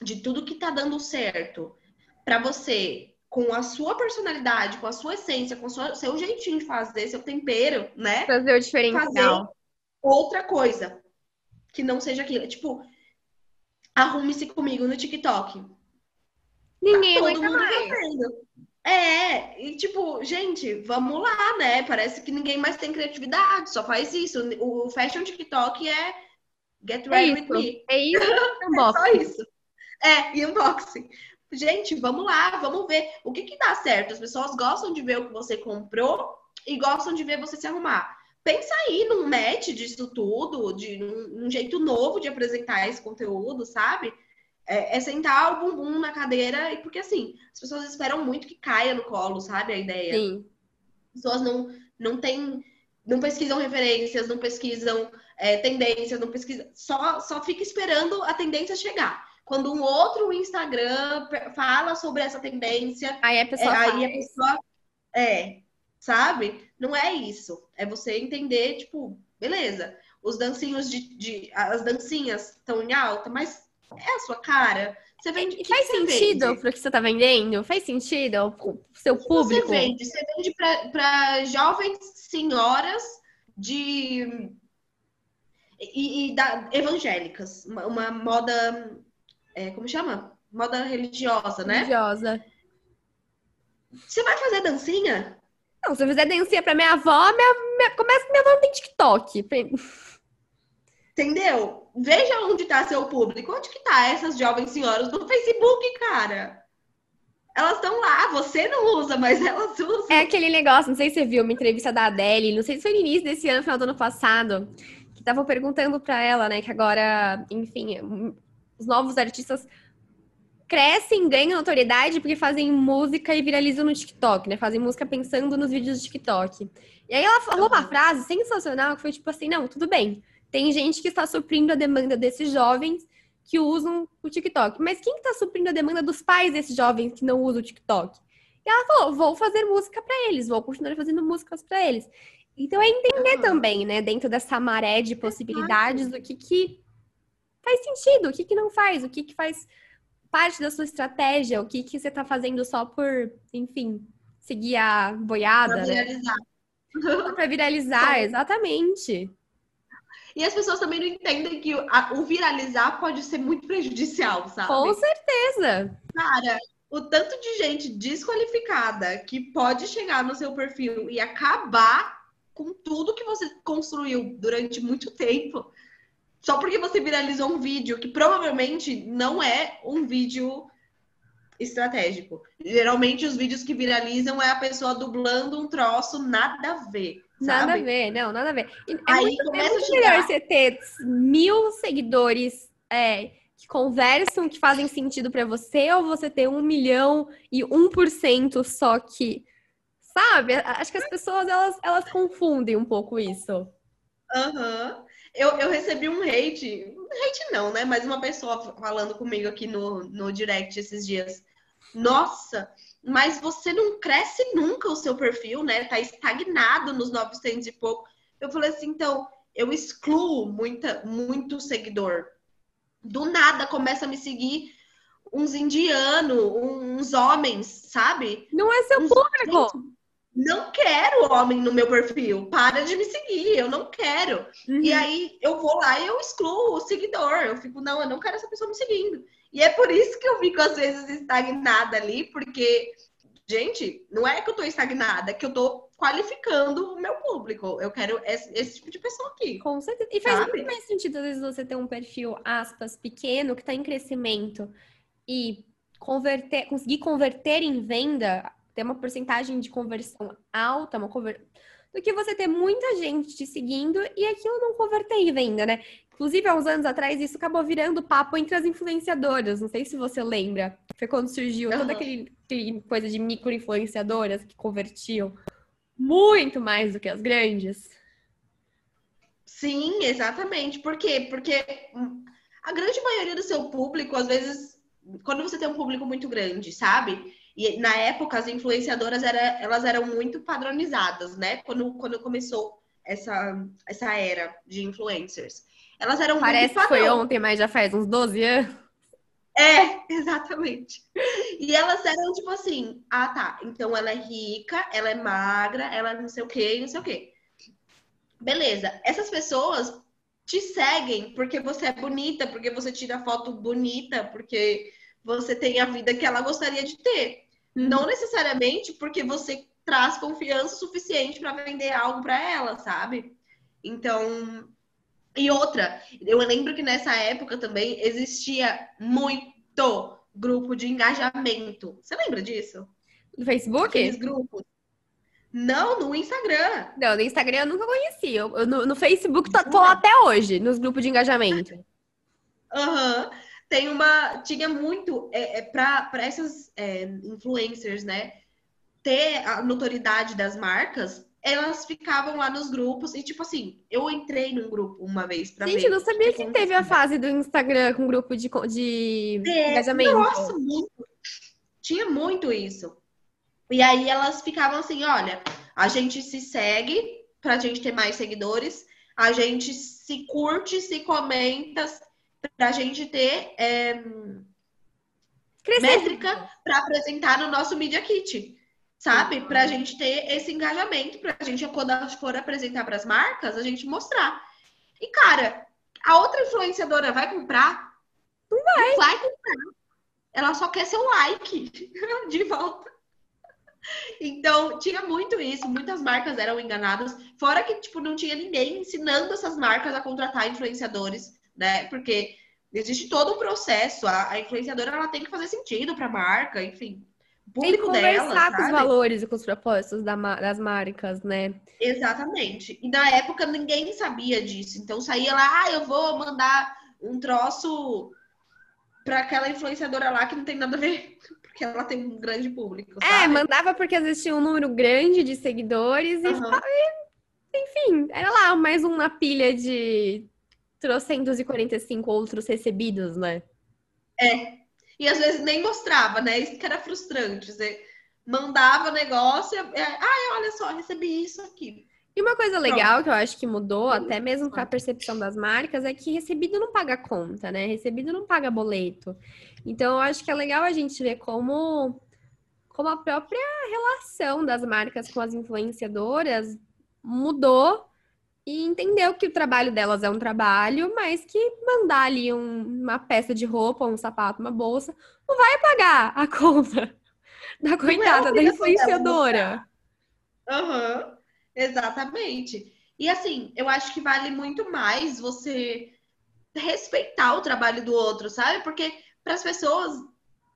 [SPEAKER 2] de tudo que tá dando certo para você, com a sua personalidade, com a sua essência, com o seu jeitinho de fazer, seu tempero, né?
[SPEAKER 1] Fazer o diferencial. Fazer
[SPEAKER 2] outra coisa que não seja aquilo. Tipo, arrume-se comigo no TikTok.
[SPEAKER 1] Ninguém tá todo mundo mais. Fazendo.
[SPEAKER 2] É, e tipo, gente, vamos lá, né? Parece que ninguém mais tem criatividade, só faz isso. O fashion TikTok é get ready é with me.
[SPEAKER 1] É isso, (laughs)
[SPEAKER 2] é só isso. É, e unboxing. Gente, vamos lá, vamos ver o que que dá certo. As pessoas gostam de ver o que você comprou e gostam de ver você se arrumar. Pensa aí num match disso tudo, de um, um jeito novo de apresentar esse conteúdo, sabe? É, é, sentar o bumbum na cadeira, e porque assim, as pessoas esperam muito que caia no colo, sabe? A ideia.
[SPEAKER 1] Sim.
[SPEAKER 2] As pessoas não, não têm não pesquisam referências, não pesquisam é, tendências, não pesquisam, só, só fica esperando a tendência chegar. Quando um outro Instagram fala sobre essa tendência,
[SPEAKER 1] aí a pessoa,
[SPEAKER 2] é, aí a pessoa é, sabe? Não é isso. É você entender, tipo, beleza, os dancinhos de, de as dancinhas estão em alta, mas é a sua cara. Você vende.
[SPEAKER 1] Que faz sentido vende? pro que você tá vendendo? Faz sentido pro seu público?
[SPEAKER 2] Você vende. Você vende para jovens senhoras de. E, e da, evangélicas. Uma, uma moda. É, como chama? Moda religiosa, né?
[SPEAKER 1] Religiosa.
[SPEAKER 2] Você vai fazer dancinha?
[SPEAKER 1] Não, se eu fizer dancinha pra minha avó, minha, minha, começa que minha avó não tem TikTok.
[SPEAKER 2] Entendeu? Veja onde está seu público. Onde que tá essas jovens senhoras no Facebook, cara? Elas estão lá, você não usa, mas elas usam.
[SPEAKER 1] É aquele negócio, não sei se você viu uma entrevista da Adele, não sei se foi no início desse ano, final do ano passado, que estavam perguntando para ela, né, que agora, enfim, os novos artistas crescem, ganham notoriedade porque fazem música e viralizam no TikTok, né? Fazem música pensando nos vídeos do TikTok. E aí ela falou uma frase sensacional que foi tipo assim, não, tudo bem. Tem gente que está suprindo a demanda desses jovens que usam o TikTok. Mas quem está suprindo a demanda dos pais desses jovens que não usam o TikTok? E ela falou: vou fazer música para eles, vou continuar fazendo músicas para eles. Então é entender também, né, dentro dessa maré de possibilidades, o que, que faz sentido, o que, que não faz, o que, que faz parte da sua estratégia, o que, que você está fazendo só por, enfim, seguir a boiada. Para
[SPEAKER 2] né? viralizar.
[SPEAKER 1] Né? Para viralizar, exatamente.
[SPEAKER 2] E as pessoas também não entendem que o viralizar pode ser muito prejudicial, sabe?
[SPEAKER 1] Com certeza.
[SPEAKER 2] Cara, o tanto de gente desqualificada que pode chegar no seu perfil e acabar com tudo que você construiu durante muito tempo, só porque você viralizou um vídeo que provavelmente não é um vídeo estratégico. Geralmente os vídeos que viralizam é a pessoa dublando um troço nada a ver.
[SPEAKER 1] Nada a ver, não, nada a ver. É Aí muito, começa é muito melhor você ter mil seguidores é, que conversam, que fazem sentido para você, ou você ter um milhão e um por cento só que. Sabe? Acho que as pessoas elas, elas confundem um pouco isso.
[SPEAKER 2] Aham. Uhum. Eu, eu recebi um hate, hate não, né? Mas uma pessoa falando comigo aqui no, no direct esses dias. Nossa, mas você não cresce nunca o seu perfil, né? Tá estagnado nos 900 e pouco. Eu falei assim, então, eu excluo muita, muito seguidor. Do nada começa a me seguir uns indianos, uns homens, sabe?
[SPEAKER 1] Não é seu uns público.
[SPEAKER 2] Não quero homem no meu perfil. Para de me seguir, eu não quero. Uhum. E aí eu vou lá e eu excluo o seguidor. Eu fico, não, eu não quero essa pessoa me seguindo. E é por isso que eu fico, às vezes, estagnada ali, porque, gente, não é que eu tô estagnada, é que eu tô qualificando o meu público. Eu quero esse, esse tipo de pessoa aqui.
[SPEAKER 1] Com certeza. E faz sabe? muito mais sentido, às vezes, você ter um perfil, aspas, pequeno, que tá em crescimento e converter, conseguir converter em venda, ter uma porcentagem de conversão alta, uma conver... do que você ter muita gente te seguindo e aquilo não converter em venda, né? Inclusive, há uns anos atrás, isso acabou virando papo entre as influenciadoras. Não sei se você lembra. Foi quando surgiu uhum. toda aquele, aquele coisa de micro-influenciadoras que convertiam muito mais do que as grandes.
[SPEAKER 2] Sim, exatamente. Por quê? Porque a grande maioria do seu público, às vezes, quando você tem um público muito grande, sabe? E na época, as influenciadoras era, elas eram muito padronizadas, né? Quando, quando começou essa, essa era de influencers. Elas eram
[SPEAKER 1] Parece que foi ontem, mas já faz uns 12 anos.
[SPEAKER 2] É, (laughs) exatamente. E elas eram tipo assim: ah, tá. Então ela é rica, ela é magra, ela é não sei o quê, não sei o quê. Beleza. Essas pessoas te seguem porque você é bonita, porque você tira foto bonita, porque você tem a vida que ela gostaria de ter. Não necessariamente porque você traz confiança suficiente para vender algo para ela, sabe? Então, e outra, eu lembro que nessa época também existia muito grupo de engajamento. Você lembra disso?
[SPEAKER 1] No Facebook?
[SPEAKER 2] Aqueles grupos. Não, no Instagram.
[SPEAKER 1] Não, no Instagram eu nunca conheci. Eu, eu no, no, Facebook tô, tô até hoje, nos grupos de engajamento.
[SPEAKER 2] Aham. Uhum. Tem uma. Tinha muito. É, é, para essas é, influencers, né? Ter a notoriedade das marcas, elas ficavam lá nos grupos e, tipo assim, eu entrei num grupo uma vez pra
[SPEAKER 1] Gente,
[SPEAKER 2] ver.
[SPEAKER 1] eu não sabia que teve a fase do Instagram com grupo de, de
[SPEAKER 2] É,
[SPEAKER 1] engajamento.
[SPEAKER 2] Nossa, muito. Tinha muito isso. E aí elas ficavam assim, olha, a gente se segue pra gente ter mais seguidores, a gente se curte, se comenta, pra gente ter é, métrica pra apresentar no nosso Media Kit. Sabe? Pra gente ter esse engajamento, pra gente, quando a gente for apresentar pras marcas, a gente mostrar. E, cara, a outra influenciadora vai comprar? Não vai. Vai comprar. Ela só quer seu like (laughs) de volta. Então, tinha muito isso, muitas marcas eram enganadas, fora que, tipo, não tinha ninguém ensinando essas marcas a contratar influenciadores, né? Porque existe todo um processo, a, a influenciadora, ela tem que fazer sentido pra marca, enfim. O
[SPEAKER 1] Tem que
[SPEAKER 2] público dela,
[SPEAKER 1] conversar com os valores e com os propósitos da das marcas, né?
[SPEAKER 2] Exatamente. E na época ninguém sabia disso. Então saía lá, ah, eu vou mandar um troço pra aquela influenciadora lá que não tem nada a ver, (laughs) porque ela tem um grande público,
[SPEAKER 1] É,
[SPEAKER 2] sabe?
[SPEAKER 1] mandava porque às vezes tinha um número grande de seguidores e,
[SPEAKER 2] Aham.
[SPEAKER 1] enfim, era lá mais um na pilha de trocentos e quarenta e cinco outros recebidos, né?
[SPEAKER 2] E às vezes nem mostrava, né? Isso que era frustrante. Mandava negócio, e, ah, olha só, recebi isso aqui.
[SPEAKER 1] E uma coisa legal que eu acho que mudou,
[SPEAKER 2] Sim.
[SPEAKER 1] até mesmo com a percepção das marcas, é que recebido não paga conta, né? Recebido não paga boleto. Então, eu acho que é legal a gente ver como, como a própria relação das marcas com as influenciadoras mudou e entendeu que o trabalho delas é um trabalho, mas que mandar ali um- uma peça de roupa, um sapato, uma bolsa, não vai pagar a (laughs) conta da coitada da
[SPEAKER 2] obrigação dela
[SPEAKER 1] influenciadora.
[SPEAKER 2] Aham, exatamente. E assim, eu acho que vale muito mais você respeitar o trabalho do outro, sabe? Porque para as pessoas,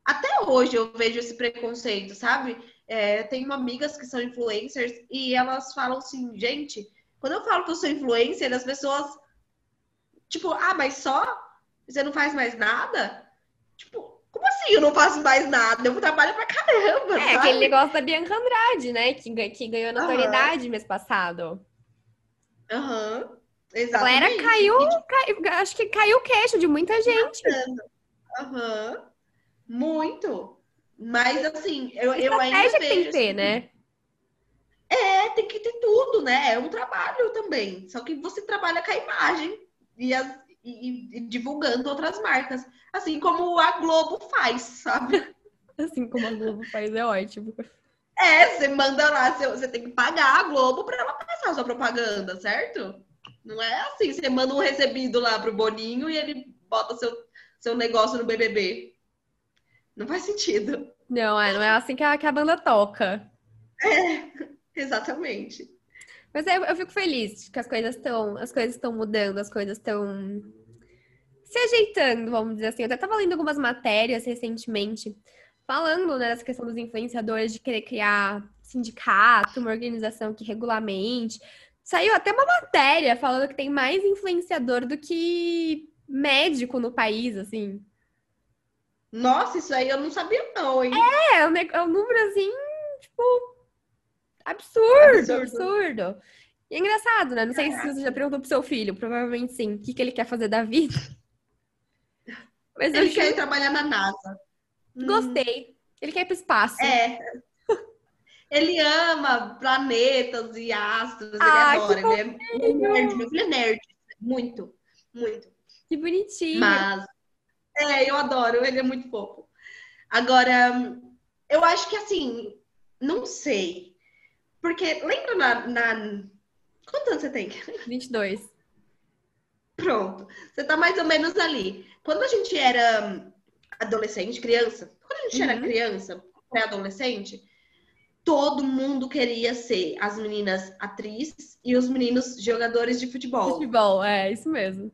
[SPEAKER 2] até hoje eu vejo esse preconceito, sabe? É, tenho amigas que são influencers e elas falam assim, gente, quando eu falo que eu sou influencer, as pessoas, tipo, ah, mas só? Você não faz mais nada? Tipo, como assim eu não faço mais nada? Eu trabalho pra caramba,
[SPEAKER 1] É,
[SPEAKER 2] sabe?
[SPEAKER 1] aquele negócio da Bianca Andrade, né? Que, que ganhou notoriedade mês passado.
[SPEAKER 2] Aham,
[SPEAKER 1] A
[SPEAKER 2] exatamente.
[SPEAKER 1] galera caiu, caiu- acho que caiu o queixo de muita gente.
[SPEAKER 2] Aham. Muito. Mas assim, eu, eu ainda
[SPEAKER 1] Estratégia que tem que ter,
[SPEAKER 2] assim,
[SPEAKER 1] né?
[SPEAKER 2] É, tem que ter tudo, né? É um trabalho também. Só que você trabalha com a imagem e, as- e- e divulgando outras marcas. Assim como a Globo faz, sabe?
[SPEAKER 1] Assim como a Globo faz, é ótimo.
[SPEAKER 2] É, você manda lá, você, tem que pagar a Globo para ela passar a sua propaganda, certo? Não é assim, você manda um recebido lá pro Boninho e ele bota seu, seu negócio no BBB. Não faz sentido.
[SPEAKER 1] Não, é, não é assim que a, que a banda toca.
[SPEAKER 2] Exatamente.
[SPEAKER 1] Mas eu, eu fico feliz que as coisas estão, as coisas estão mudando, as coisas estão se ajeitando, vamos dizer assim. Eu até estava lendo algumas matérias recentemente falando né, dessa questão dos influenciadores de querer criar sindicato, uma organização que regulamente. Saiu até uma matéria falando que tem mais influenciador do que médico no país, assim.
[SPEAKER 2] Nossa, isso aí eu não sabia, não, hein?
[SPEAKER 1] É, é um, é um número assim, tipo, absurdo,
[SPEAKER 2] Absurdo.
[SPEAKER 1] absurdo. E é engraçado, né? Não sei se você já perguntou pro seu filho, provavelmente sim, o que, que ele quer fazer da vida. (laughs) Mas
[SPEAKER 2] Ele quer ir trabalhar na NASA. Hum,
[SPEAKER 1] gostei. Ele quer ir pro espaço.
[SPEAKER 2] É. (laughs) Ele ama planetas e astros,
[SPEAKER 1] Ah,
[SPEAKER 2] ele adora. Ele é muito nerd. Meu filho é nerd. Muito, muito.
[SPEAKER 1] Que bonitinho.
[SPEAKER 2] Mas, é, eu adoro, ele é muito fofo. Agora, eu acho que assim, não sei. Porque lembra na. na... Quantos anos você tem?
[SPEAKER 1] 22.
[SPEAKER 2] Pronto. Você tá mais ou menos ali. Quando a gente era adolescente, criança, quando a gente era
[SPEAKER 1] Uhum.
[SPEAKER 2] criança, pré-adolescente, todo mundo queria ser as meninas atrizes e os meninos jogadores de futebol.
[SPEAKER 1] Futebol, é isso mesmo.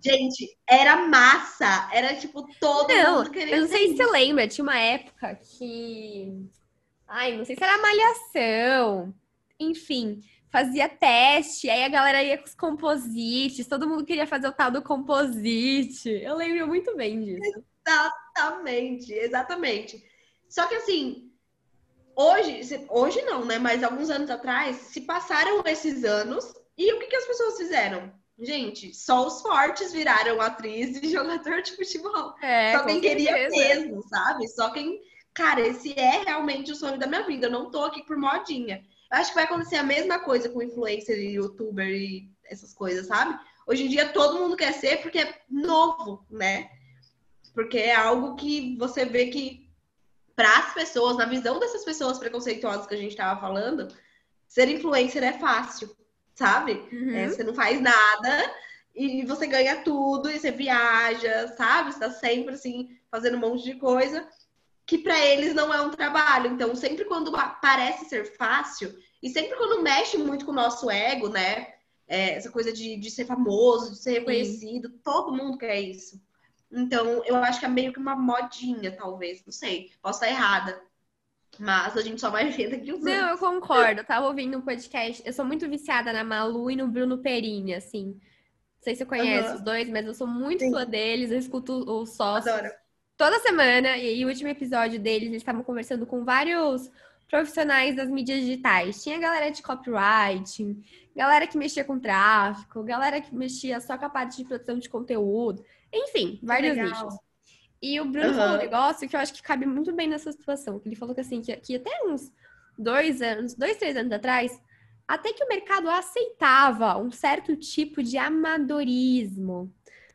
[SPEAKER 2] Gente, era massa. Era tipo, todo
[SPEAKER 1] Não,
[SPEAKER 2] mundo queria
[SPEAKER 1] eu não
[SPEAKER 2] ser
[SPEAKER 1] sei se você lembra, tinha uma época que. Ai, não sei se era malhação. Enfim, fazia teste, aí a galera ia com os composites, todo mundo queria fazer o tal do composite. Eu lembro muito bem disso.
[SPEAKER 2] Exatamente, exatamente. Só que assim, hoje, hoje não, né? Mas alguns anos atrás, se passaram esses anos e o que, que as pessoas fizeram? Gente, só os fortes viraram atriz e (laughs) jogador de futebol. É, só quem queria mesmo, sabe? Só quem. Cara, esse é realmente o sonho da minha vida. Eu não tô aqui por modinha. Eu acho que vai acontecer a mesma coisa com influencer e youtuber e essas coisas, sabe? Hoje em dia todo mundo quer ser porque é novo, né? Porque é algo que você vê que para as pessoas, na visão dessas pessoas preconceituosas que a gente estava falando, ser influencer é fácil sabe? Uhum. É, você não faz nada e você ganha tudo e você viaja, sabe? Você tá sempre assim, fazendo um monte de coisa que para eles não é um trabalho. Então, sempre quando parece ser fácil e sempre quando mexe muito com o nosso ego, né? É, essa coisa de, de ser famoso, de ser reconhecido, Sim. todo mundo quer isso. Então, eu acho que é meio que uma modinha, talvez, não sei. Posso estar errada. Mas a gente só vai ver daqui uns
[SPEAKER 1] Não, eu concordo. Eu tava ouvindo um podcast. Eu sou muito viciada na Malu e no Bruno Perini, assim. Não sei se você conhece uhum. os dois, mas eu sou muito Sim. fã deles. Eu escuto o sócios Adoro. Toda semana. E aí, o último episódio deles, eles estavam conversando com vários profissionais das mídias digitais. Tinha galera de copywriting, galera que mexia com tráfico, galera que mexia só com a parte de produção de conteúdo. Enfim, vários nichos. E o Bruno uhum. falou um negócio que eu acho que cabe muito bem nessa situação. Que ele falou que assim, que, que até uns dois anos, dois, três anos atrás, até que o mercado aceitava um certo tipo de amadorismo.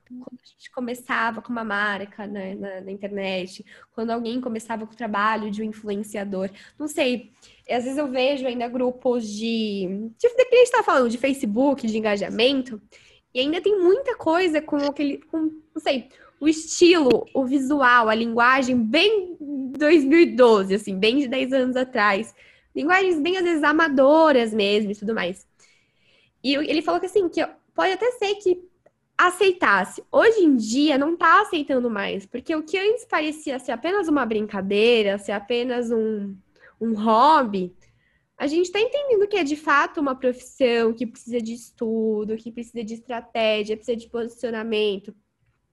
[SPEAKER 1] Quando a gente começava com uma marca né, na, na, internet, quando alguém começava com o trabalho de um influenciador. Não sei, às vezes eu vejo ainda grupos de. Tipo, que a gente tá falando, de Facebook, de engajamento, e ainda tem muita coisa com aquele. Com, não sei, o estilo, o visual, a linguagem bem 2012, assim, bem de 10 anos atrás. Linguagens bem, às vezes, amadoras mesmo e tudo mais. E ele falou que, assim, que pode até ser que aceitasse. Hoje em dia, não tá aceitando mais. Porque o que antes parecia ser apenas uma brincadeira, ser apenas um, um hobby, a gente está entendendo que é de fato uma profissão que precisa de estudo, que precisa de estratégia, precisa de posicionamento.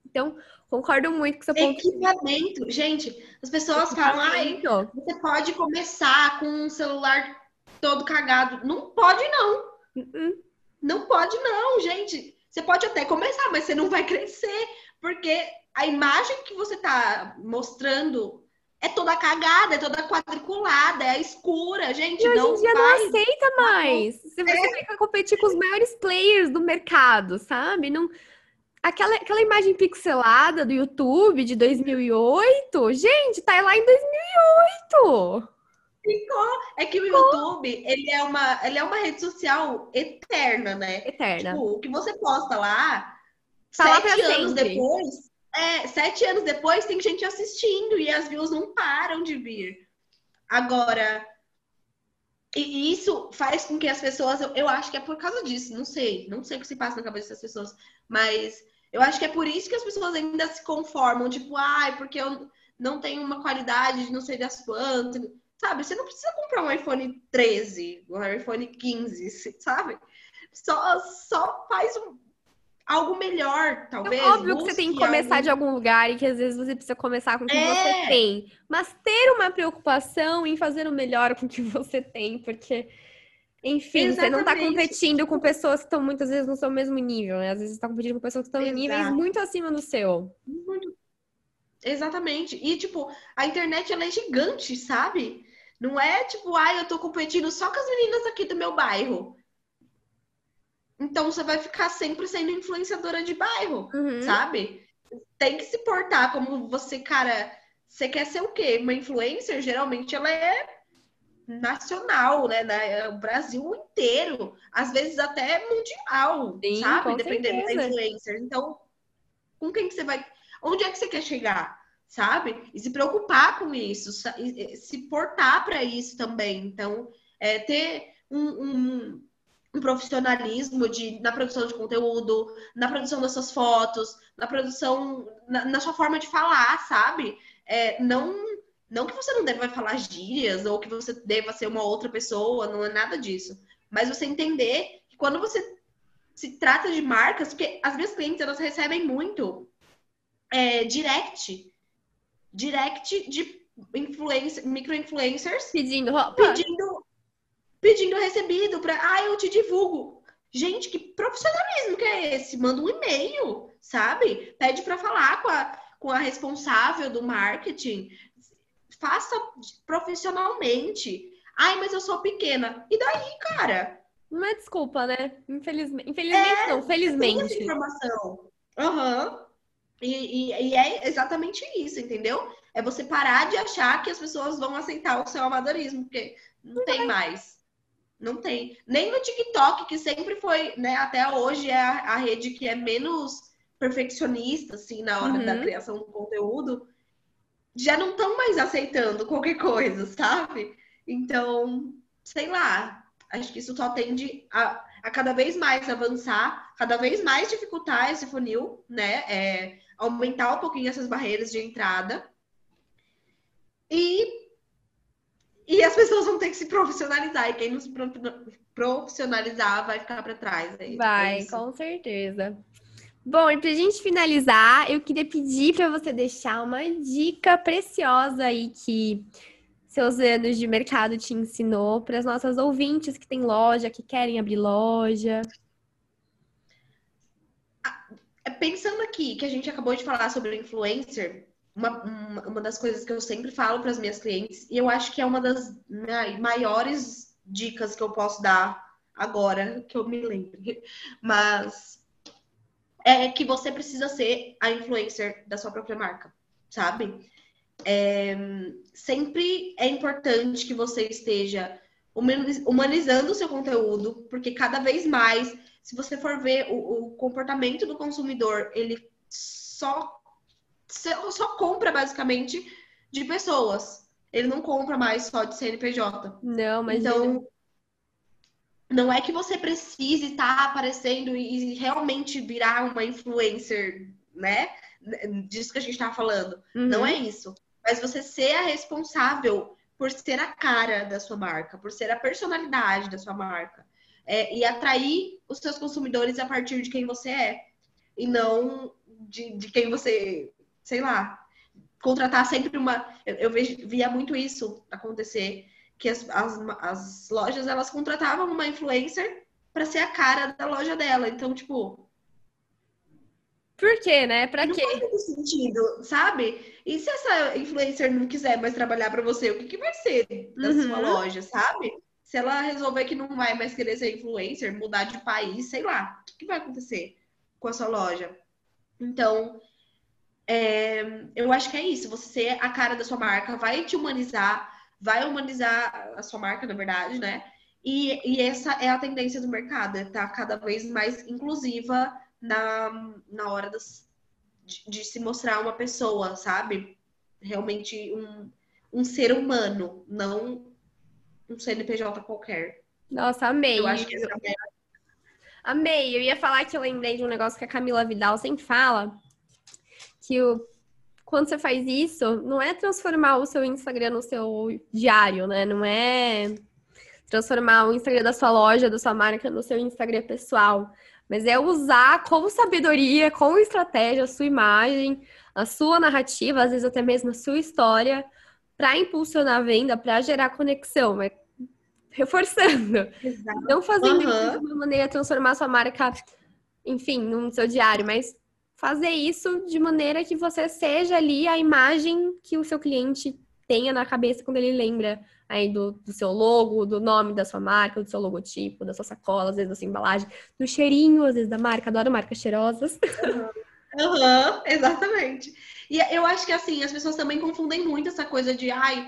[SPEAKER 1] Então, Concordo muito com seu ponto.
[SPEAKER 2] Equipamento. Gente, as pessoas falam, ai, você pode começar com um celular todo cagado. Não pode, não. Uh -uh. Não pode, não, gente. Você pode até começar, mas você não vai crescer. Porque a imagem que você tá mostrando é toda cagada, é toda quadriculada, é escura, gente. E hoje
[SPEAKER 1] em dia faz. não aceita mais. Você é. vai competir com os maiores players do mercado, sabe? Não Aquela, aquela imagem pixelada do YouTube de 2008, gente, tá lá em 2008.
[SPEAKER 2] Ficou. É que o YouTube, ele é, uma, ele é uma rede social eterna, né?
[SPEAKER 1] Eterna.
[SPEAKER 2] Tipo, o que você posta lá, tá sete anos sempre. depois, é, sete anos depois tem gente assistindo e as views não param de vir. Agora, e isso faz com que as pessoas, eu, eu acho que é por causa disso, não sei, não sei o que se passa na cabeça das pessoas, mas eu acho que é por isso que as pessoas ainda se conformam, tipo, ai, ah, porque eu não tenho uma qualidade de não sei das quantas. Sabe, você não precisa comprar um iPhone 13, um iPhone 15, (laughs) sabe? Só, só faz um, algo melhor, talvez. É
[SPEAKER 1] óbvio que você tem que começar algo... de algum lugar e que às vezes você precisa começar com o que é... você tem. Mas ter uma preocupação em fazer o melhor com o que (laughs) você tem, porque enfim, Exatamente. você não está competindo com pessoas que estão muitas vezes no seu mesmo nível, né? Às vezes você está competindo com pessoas que estão em níveis muito acima do seu. Muito.
[SPEAKER 2] Exatamente. E, tipo, a internet ela é gigante, sabe? Não é tipo, ah, eu tô competindo só com as meninas aqui do meu bairro. Então você vai ficar sempre sendo influenciadora de bairro, uhum. sabe? Tem que se portar como você, cara. Você quer ser o quê? Uma influencer? Geralmente ela é nacional, né? né? O Brasil inteiro, às vezes até mundial, Sim, sabe? Dependendo certeza. da influencer. Então, com quem que você vai. Onde é que você quer chegar? Sabe? E se preocupar com isso, se portar para isso também. Então, é, ter um, um, um profissionalismo de, na produção de conteúdo, na produção das suas fotos, na produção, na, na sua forma de falar, sabe? É, não não que você não deva falar gírias ou que você deva ser uma outra pessoa, não é nada disso. Mas você entender que quando você se trata de marcas, porque as minhas clientes elas recebem muito é, direct, direct de influencer, micro-influencers
[SPEAKER 1] Pedindo
[SPEAKER 2] pedindo, pedindo recebido para, ah, eu te divulgo. Gente, que profissionalismo que é esse? Manda um e-mail, sabe? Pede para falar com a, com a responsável do marketing. Faça profissionalmente. Ai, mas eu sou pequena. E daí, cara?
[SPEAKER 1] Não é desculpa, né? Infelizmente, infelizmente
[SPEAKER 2] É,
[SPEAKER 1] não,
[SPEAKER 2] Tem
[SPEAKER 1] felizmente.
[SPEAKER 2] essa informação. Aham. E, e- e é exatamente isso, entendeu? É você parar de achar que as pessoas vão aceitar o seu amadorismo, porque não tem mais. Não tem. Nem no TikTok, que sempre foi, né? Até hoje é a, a rede que é menos perfeccionista, assim, na hora
[SPEAKER 1] Uhum.
[SPEAKER 2] da criação do conteúdo, já não estão mais aceitando qualquer coisa, sabe? Então, sei lá. Acho que isso só tende a, a cada vez mais avançar, cada vez mais dificultar esse funil, né? É, aumentar um pouquinho essas barreiras de entrada. E, e as pessoas vão ter que se profissionalizar. E quem não se pro- profissionalizar vai ficar para trás. É- é
[SPEAKER 1] Vai,
[SPEAKER 2] isso.
[SPEAKER 1] com certeza. Bom, e pra gente finalizar, eu queria pedir para você deixar uma dica preciosa aí que seus anos de mercado te ensinou para as nossas ouvintes que têm loja, que querem abrir loja.
[SPEAKER 2] Pensando aqui que a gente acabou de falar sobre influencer, uma, uma, uma das coisas que eu sempre falo para as minhas clientes, e eu acho que é uma das ma- maiores dicas que eu posso dar agora, que eu me lembre, mas é que você precisa ser a influencer da sua própria marca, sabe? É, sempre é importante que você esteja humaniz- humanizando o seu conteúdo, porque cada vez mais se você for ver o, o comportamento do consumidor, ele só, só, compra basicamente de pessoas. Ele não compra mais só de CNPJ.
[SPEAKER 1] Não, mas
[SPEAKER 2] Então, não é que você precise estar aparecendo e, realmente virar uma influencer, né? Disso que a gente estava falando. Não é isso. Mas você ser a responsável por ser a cara da sua marca, por ser a personalidade da sua marca. É, e atrair os seus consumidores a partir de quem você é. E não de, de quem você, sei lá, contratar sempre uma. Eu, eu vejo, via muito isso acontecer, que as, as, as lojas elas contratavam uma influencer para ser a cara da loja dela. Então, tipo,
[SPEAKER 1] Por quê, né? Pra
[SPEAKER 2] não
[SPEAKER 1] quê?
[SPEAKER 2] faz muito sentido, sabe? E se essa influencer não quiser mais trabalhar para você, o que, que vai ser da
[SPEAKER 1] Uhum.
[SPEAKER 2] sua loja, sabe? Se ela resolver que não vai mais querer ser influencer, mudar de país, sei lá, o que, vai acontecer com a sua loja? Então, é, eu acho que é isso. Você ser a cara da sua marca vai te humanizar, vai humanizar a sua marca, na verdade, né? E, e essa é a tendência do mercado, é estar cada vez mais inclusiva na, na hora das, de, de se mostrar uma pessoa, sabe? Realmente um, um ser humano, não um CNPJ qualquer.
[SPEAKER 1] Nossa, amei.
[SPEAKER 2] Eu acho que essa é
[SPEAKER 1] Amei. Eu ia falar que eu lembrei de um negócio que a Camila Vidal sempre fala, que o, quando você faz isso, não é transformar o seu Instagram no seu diário, né? Não é transformar o Instagram da sua loja, da sua marca, no seu Instagram pessoal. Mas é usar com sabedoria, com estratégia, a sua imagem, a sua narrativa, às vezes até mesmo a sua história, para impulsionar a venda, para gerar conexão. Mas reforçando. Não fazendo
[SPEAKER 2] Aham.
[SPEAKER 1] isso de uma maneira transformar sua marca, enfim, no seu diário, mas fazer isso de maneira que você seja ali a imagem que o seu cliente tenha na cabeça quando ele lembra aí do, do seu logo, do nome da sua marca, do seu logotipo, da sua sacola, às vezes da sua embalagem, do cheirinho, às vezes da marca, adoro marcas cheirosas.
[SPEAKER 2] Aham, exatamente. E eu acho que assim, as pessoas também confundem muito essa coisa de ai,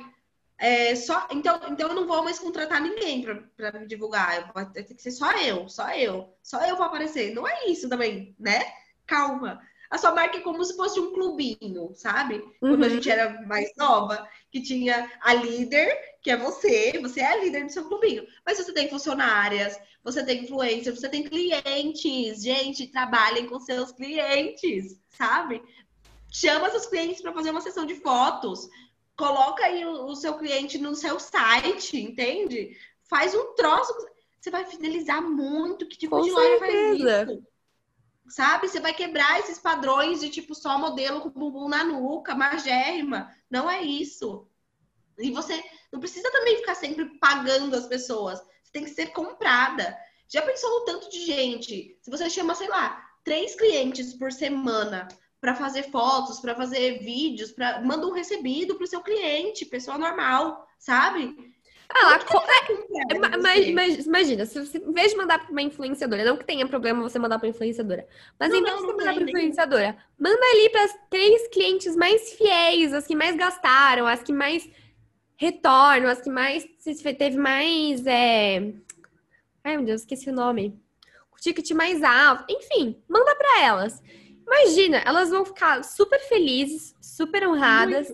[SPEAKER 2] é, só, então, então eu não vou mais contratar ninguém pra me divulgar. Vai ter que ser só eu, só eu, só eu vou aparecer. Não é isso também, né? Calma. A sua marca é como se fosse um clubinho, sabe? Quando a
[SPEAKER 1] Uhum.
[SPEAKER 2] gente era mais nova, que tinha a líder, que é você, você é a líder do seu clubinho. Mas você tem funcionárias, você tem influencers, você tem clientes. Gente, trabalhem com seus clientes, sabe? Chama seus clientes para fazer uma sessão de fotos. Coloca aí o, o seu cliente no seu site, entende? Faz um troço. Você vai fidelizar muito. Que tipo
[SPEAKER 1] Com
[SPEAKER 2] de loja faz isso? Sabe? Você vai quebrar esses padrões de tipo só modelo com bumbum na nuca, magérrima. Não é isso. E você não precisa também ficar sempre pagando as pessoas. Você tem que ser comprada. Já pensou no tanto de gente? Se você chama, sei lá, três clientes por semana para fazer fotos, para fazer vídeos, para manda um recebido para o seu cliente, pessoa normal, sabe?
[SPEAKER 1] Ah, lá, é, é, mas, mas, imagina, se você, em vez de mandar para uma influenciadora, não que tenha problema você mandar para influenciadora, mas não, em vez não, de você mandar para influenciadora, manda ali para as três clientes mais fiéis, as que mais gastaram, as que mais retornam, as que mais teve mais é... ai meu Deus, esqueci o nome, o ticket mais alto, enfim, manda para elas. Imagina, elas vão ficar super felizes, super honradas.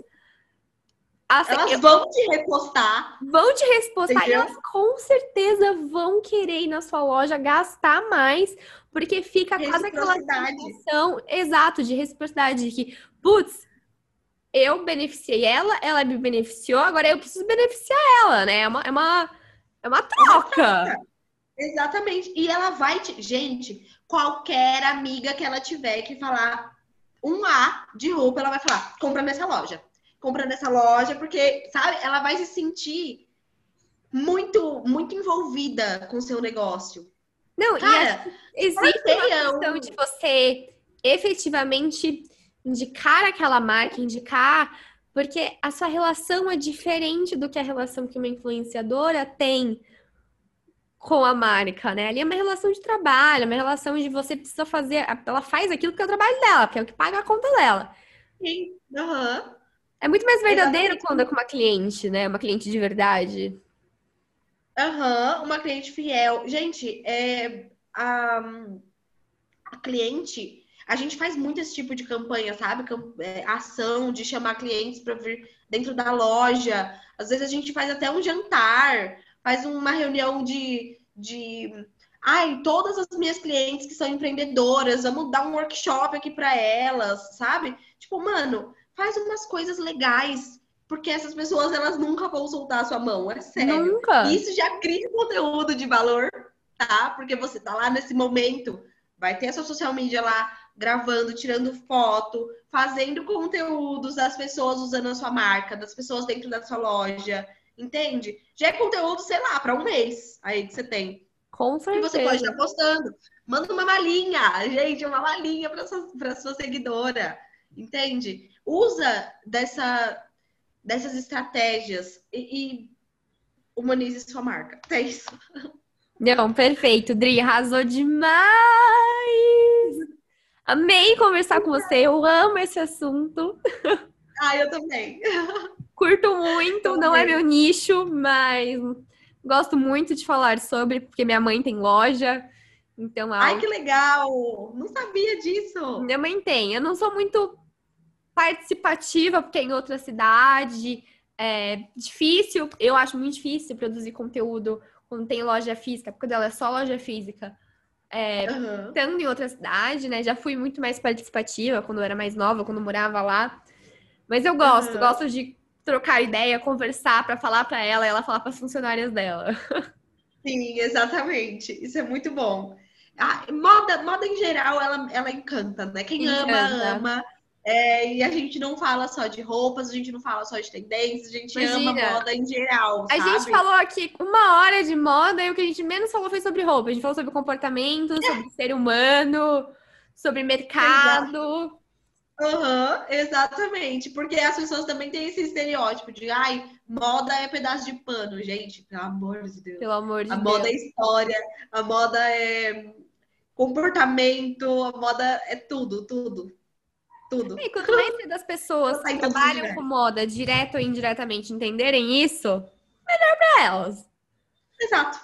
[SPEAKER 2] Assim, elas vão te repostar.
[SPEAKER 1] Vão te repostar entendeu? e elas com certeza vão querer ir na sua loja gastar mais, porque fica quase aquela sensação exato de reciprocidade, de que, putz, eu beneficiei ela, ela me beneficiou, agora eu preciso beneficiar ela, né? É uma, é uma, é uma troca.
[SPEAKER 2] Exatamente. E ela vai te. Gente, qualquer amiga que ela tiver que falar um A de roupa, ela vai falar: compra nessa loja. Compra nessa loja, porque, sabe, ela vai se sentir muito, muito envolvida com o seu negócio.
[SPEAKER 1] Não, Cara, e existe uma questão de você efetivamente indicar aquela marca, indicar, porque a sua relação é diferente do que a relação que uma influenciadora tem com a marca, né? Ali é uma relação de trabalho, é uma relação de você precisa fazer, ela faz aquilo que é o trabalho dela, que é o que paga a conta dela.
[SPEAKER 2] Sim. Uhum.
[SPEAKER 1] É muito mais verdadeiro Exatamente. quando é com uma cliente, né? Uma cliente de verdade.
[SPEAKER 2] Aham, uhum, uma cliente fiel. Gente, é, a, a cliente, a gente faz muito esse tipo de campanha, sabe? É, ação de chamar clientes para vir dentro da loja. Às vezes a gente faz até um jantar, faz uma reunião de, de ai, todas as minhas clientes que são empreendedoras, vamos dar um workshop aqui para elas, sabe? Tipo, mano, faz umas coisas legais, porque essas pessoas elas nunca vão soltar a sua mão, é sério.
[SPEAKER 1] Nunca.
[SPEAKER 2] Isso já cria conteúdo de valor, tá? Porque você tá lá nesse momento, vai ter a sua social media lá gravando, tirando foto, fazendo conteúdos das pessoas usando a sua marca, das pessoas dentro da sua loja, entende? Já é conteúdo, sei lá, para um mês aí que você tem.
[SPEAKER 1] Com certeza.
[SPEAKER 2] E você pode estar postando. Manda uma malinha, gente, uma malinha para sua, pra sua seguidora, entende? usa dessa, dessas estratégias e, e humanize sua marca. É isso.
[SPEAKER 1] Não, perfeito. Dri, arrasou demais! Amei conversar com você, eu amo esse assunto. (laughs)
[SPEAKER 2] Ah, eu também. (laughs)
[SPEAKER 1] Curto muito, não é meu nicho, mas gosto muito de falar sobre, porque minha mãe tem loja. Então,
[SPEAKER 2] Ai, que legal! Não sabia disso.
[SPEAKER 1] Minha mãe tem. Eu não sou muito participativa, porque é em outra cidade. É difícil, eu acho muito difícil produzir conteúdo quando tem loja física, porque dela é só loja física. É, uhum. Estando em outra cidade, né? Já fui muito mais participativa quando eu era mais nova, quando morava lá. Mas eu gosto, uhum. gosto de trocar ideia, conversar para falar para ela e ela falar para as funcionárias dela. (laughs)
[SPEAKER 2] Sim, exatamente. Isso é muito bom. Moda, moda em geral, ela, ela encanta, né? Quem encanta. ama, ama. É, e a gente não fala só de roupas, a gente não fala só de tendências, a gente Imagina. ama moda em geral. Sabe?
[SPEAKER 1] A gente falou aqui uma hora de moda e o que a gente menos falou foi sobre roupa. A gente falou sobre comportamento, é. sobre ser humano, sobre mercado.
[SPEAKER 2] Uhum, exatamente, porque as pessoas também têm esse estereótipo de ai, moda é pedaço de pano, gente, pelo amor de Deus.
[SPEAKER 1] Pelo amor de
[SPEAKER 2] a
[SPEAKER 1] Deus.
[SPEAKER 2] Moda é história, a moda é comportamento, a moda é tudo, tudo. Tudo.
[SPEAKER 1] E quanto mais das pessoas que trabalham com moda, direto ou indiretamente, entenderem isso, melhor para elas.
[SPEAKER 2] Exato.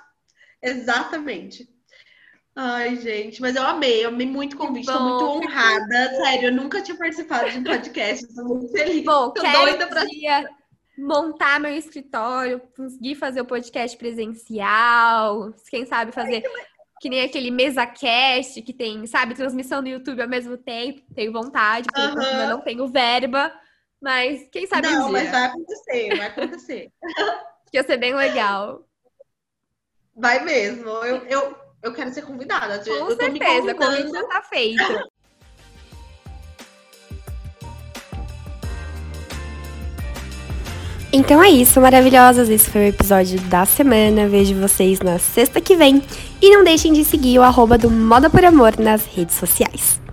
[SPEAKER 2] Exatamente. Ai, gente, mas eu amei, eu amei muito o convite, estou muito honrada. Sério, eu nunca tinha participado de um podcast, estou muito feliz.
[SPEAKER 1] Bom, tô doida pra... dia montar meu escritório, conseguir fazer o podcast presencial, quem sabe fazer que nem aquele mesa cast que tem, sabe, transmissão no YouTube ao mesmo tempo. Tenho vontade, porque uhum. ainda não tenho verba, mas quem sabe
[SPEAKER 2] Não, um mas vai acontecer, vai acontecer. (laughs)
[SPEAKER 1] Ia ser bem legal.
[SPEAKER 2] Vai mesmo. Eu, eu, eu quero ser convidada.
[SPEAKER 1] Com eu certeza, a convite já tá feito. Então é isso, maravilhosas. Esse foi o episódio da semana. Vejo vocês na sexta que vem. E não deixem de seguir o arroba do Moda por Amor nas redes sociais.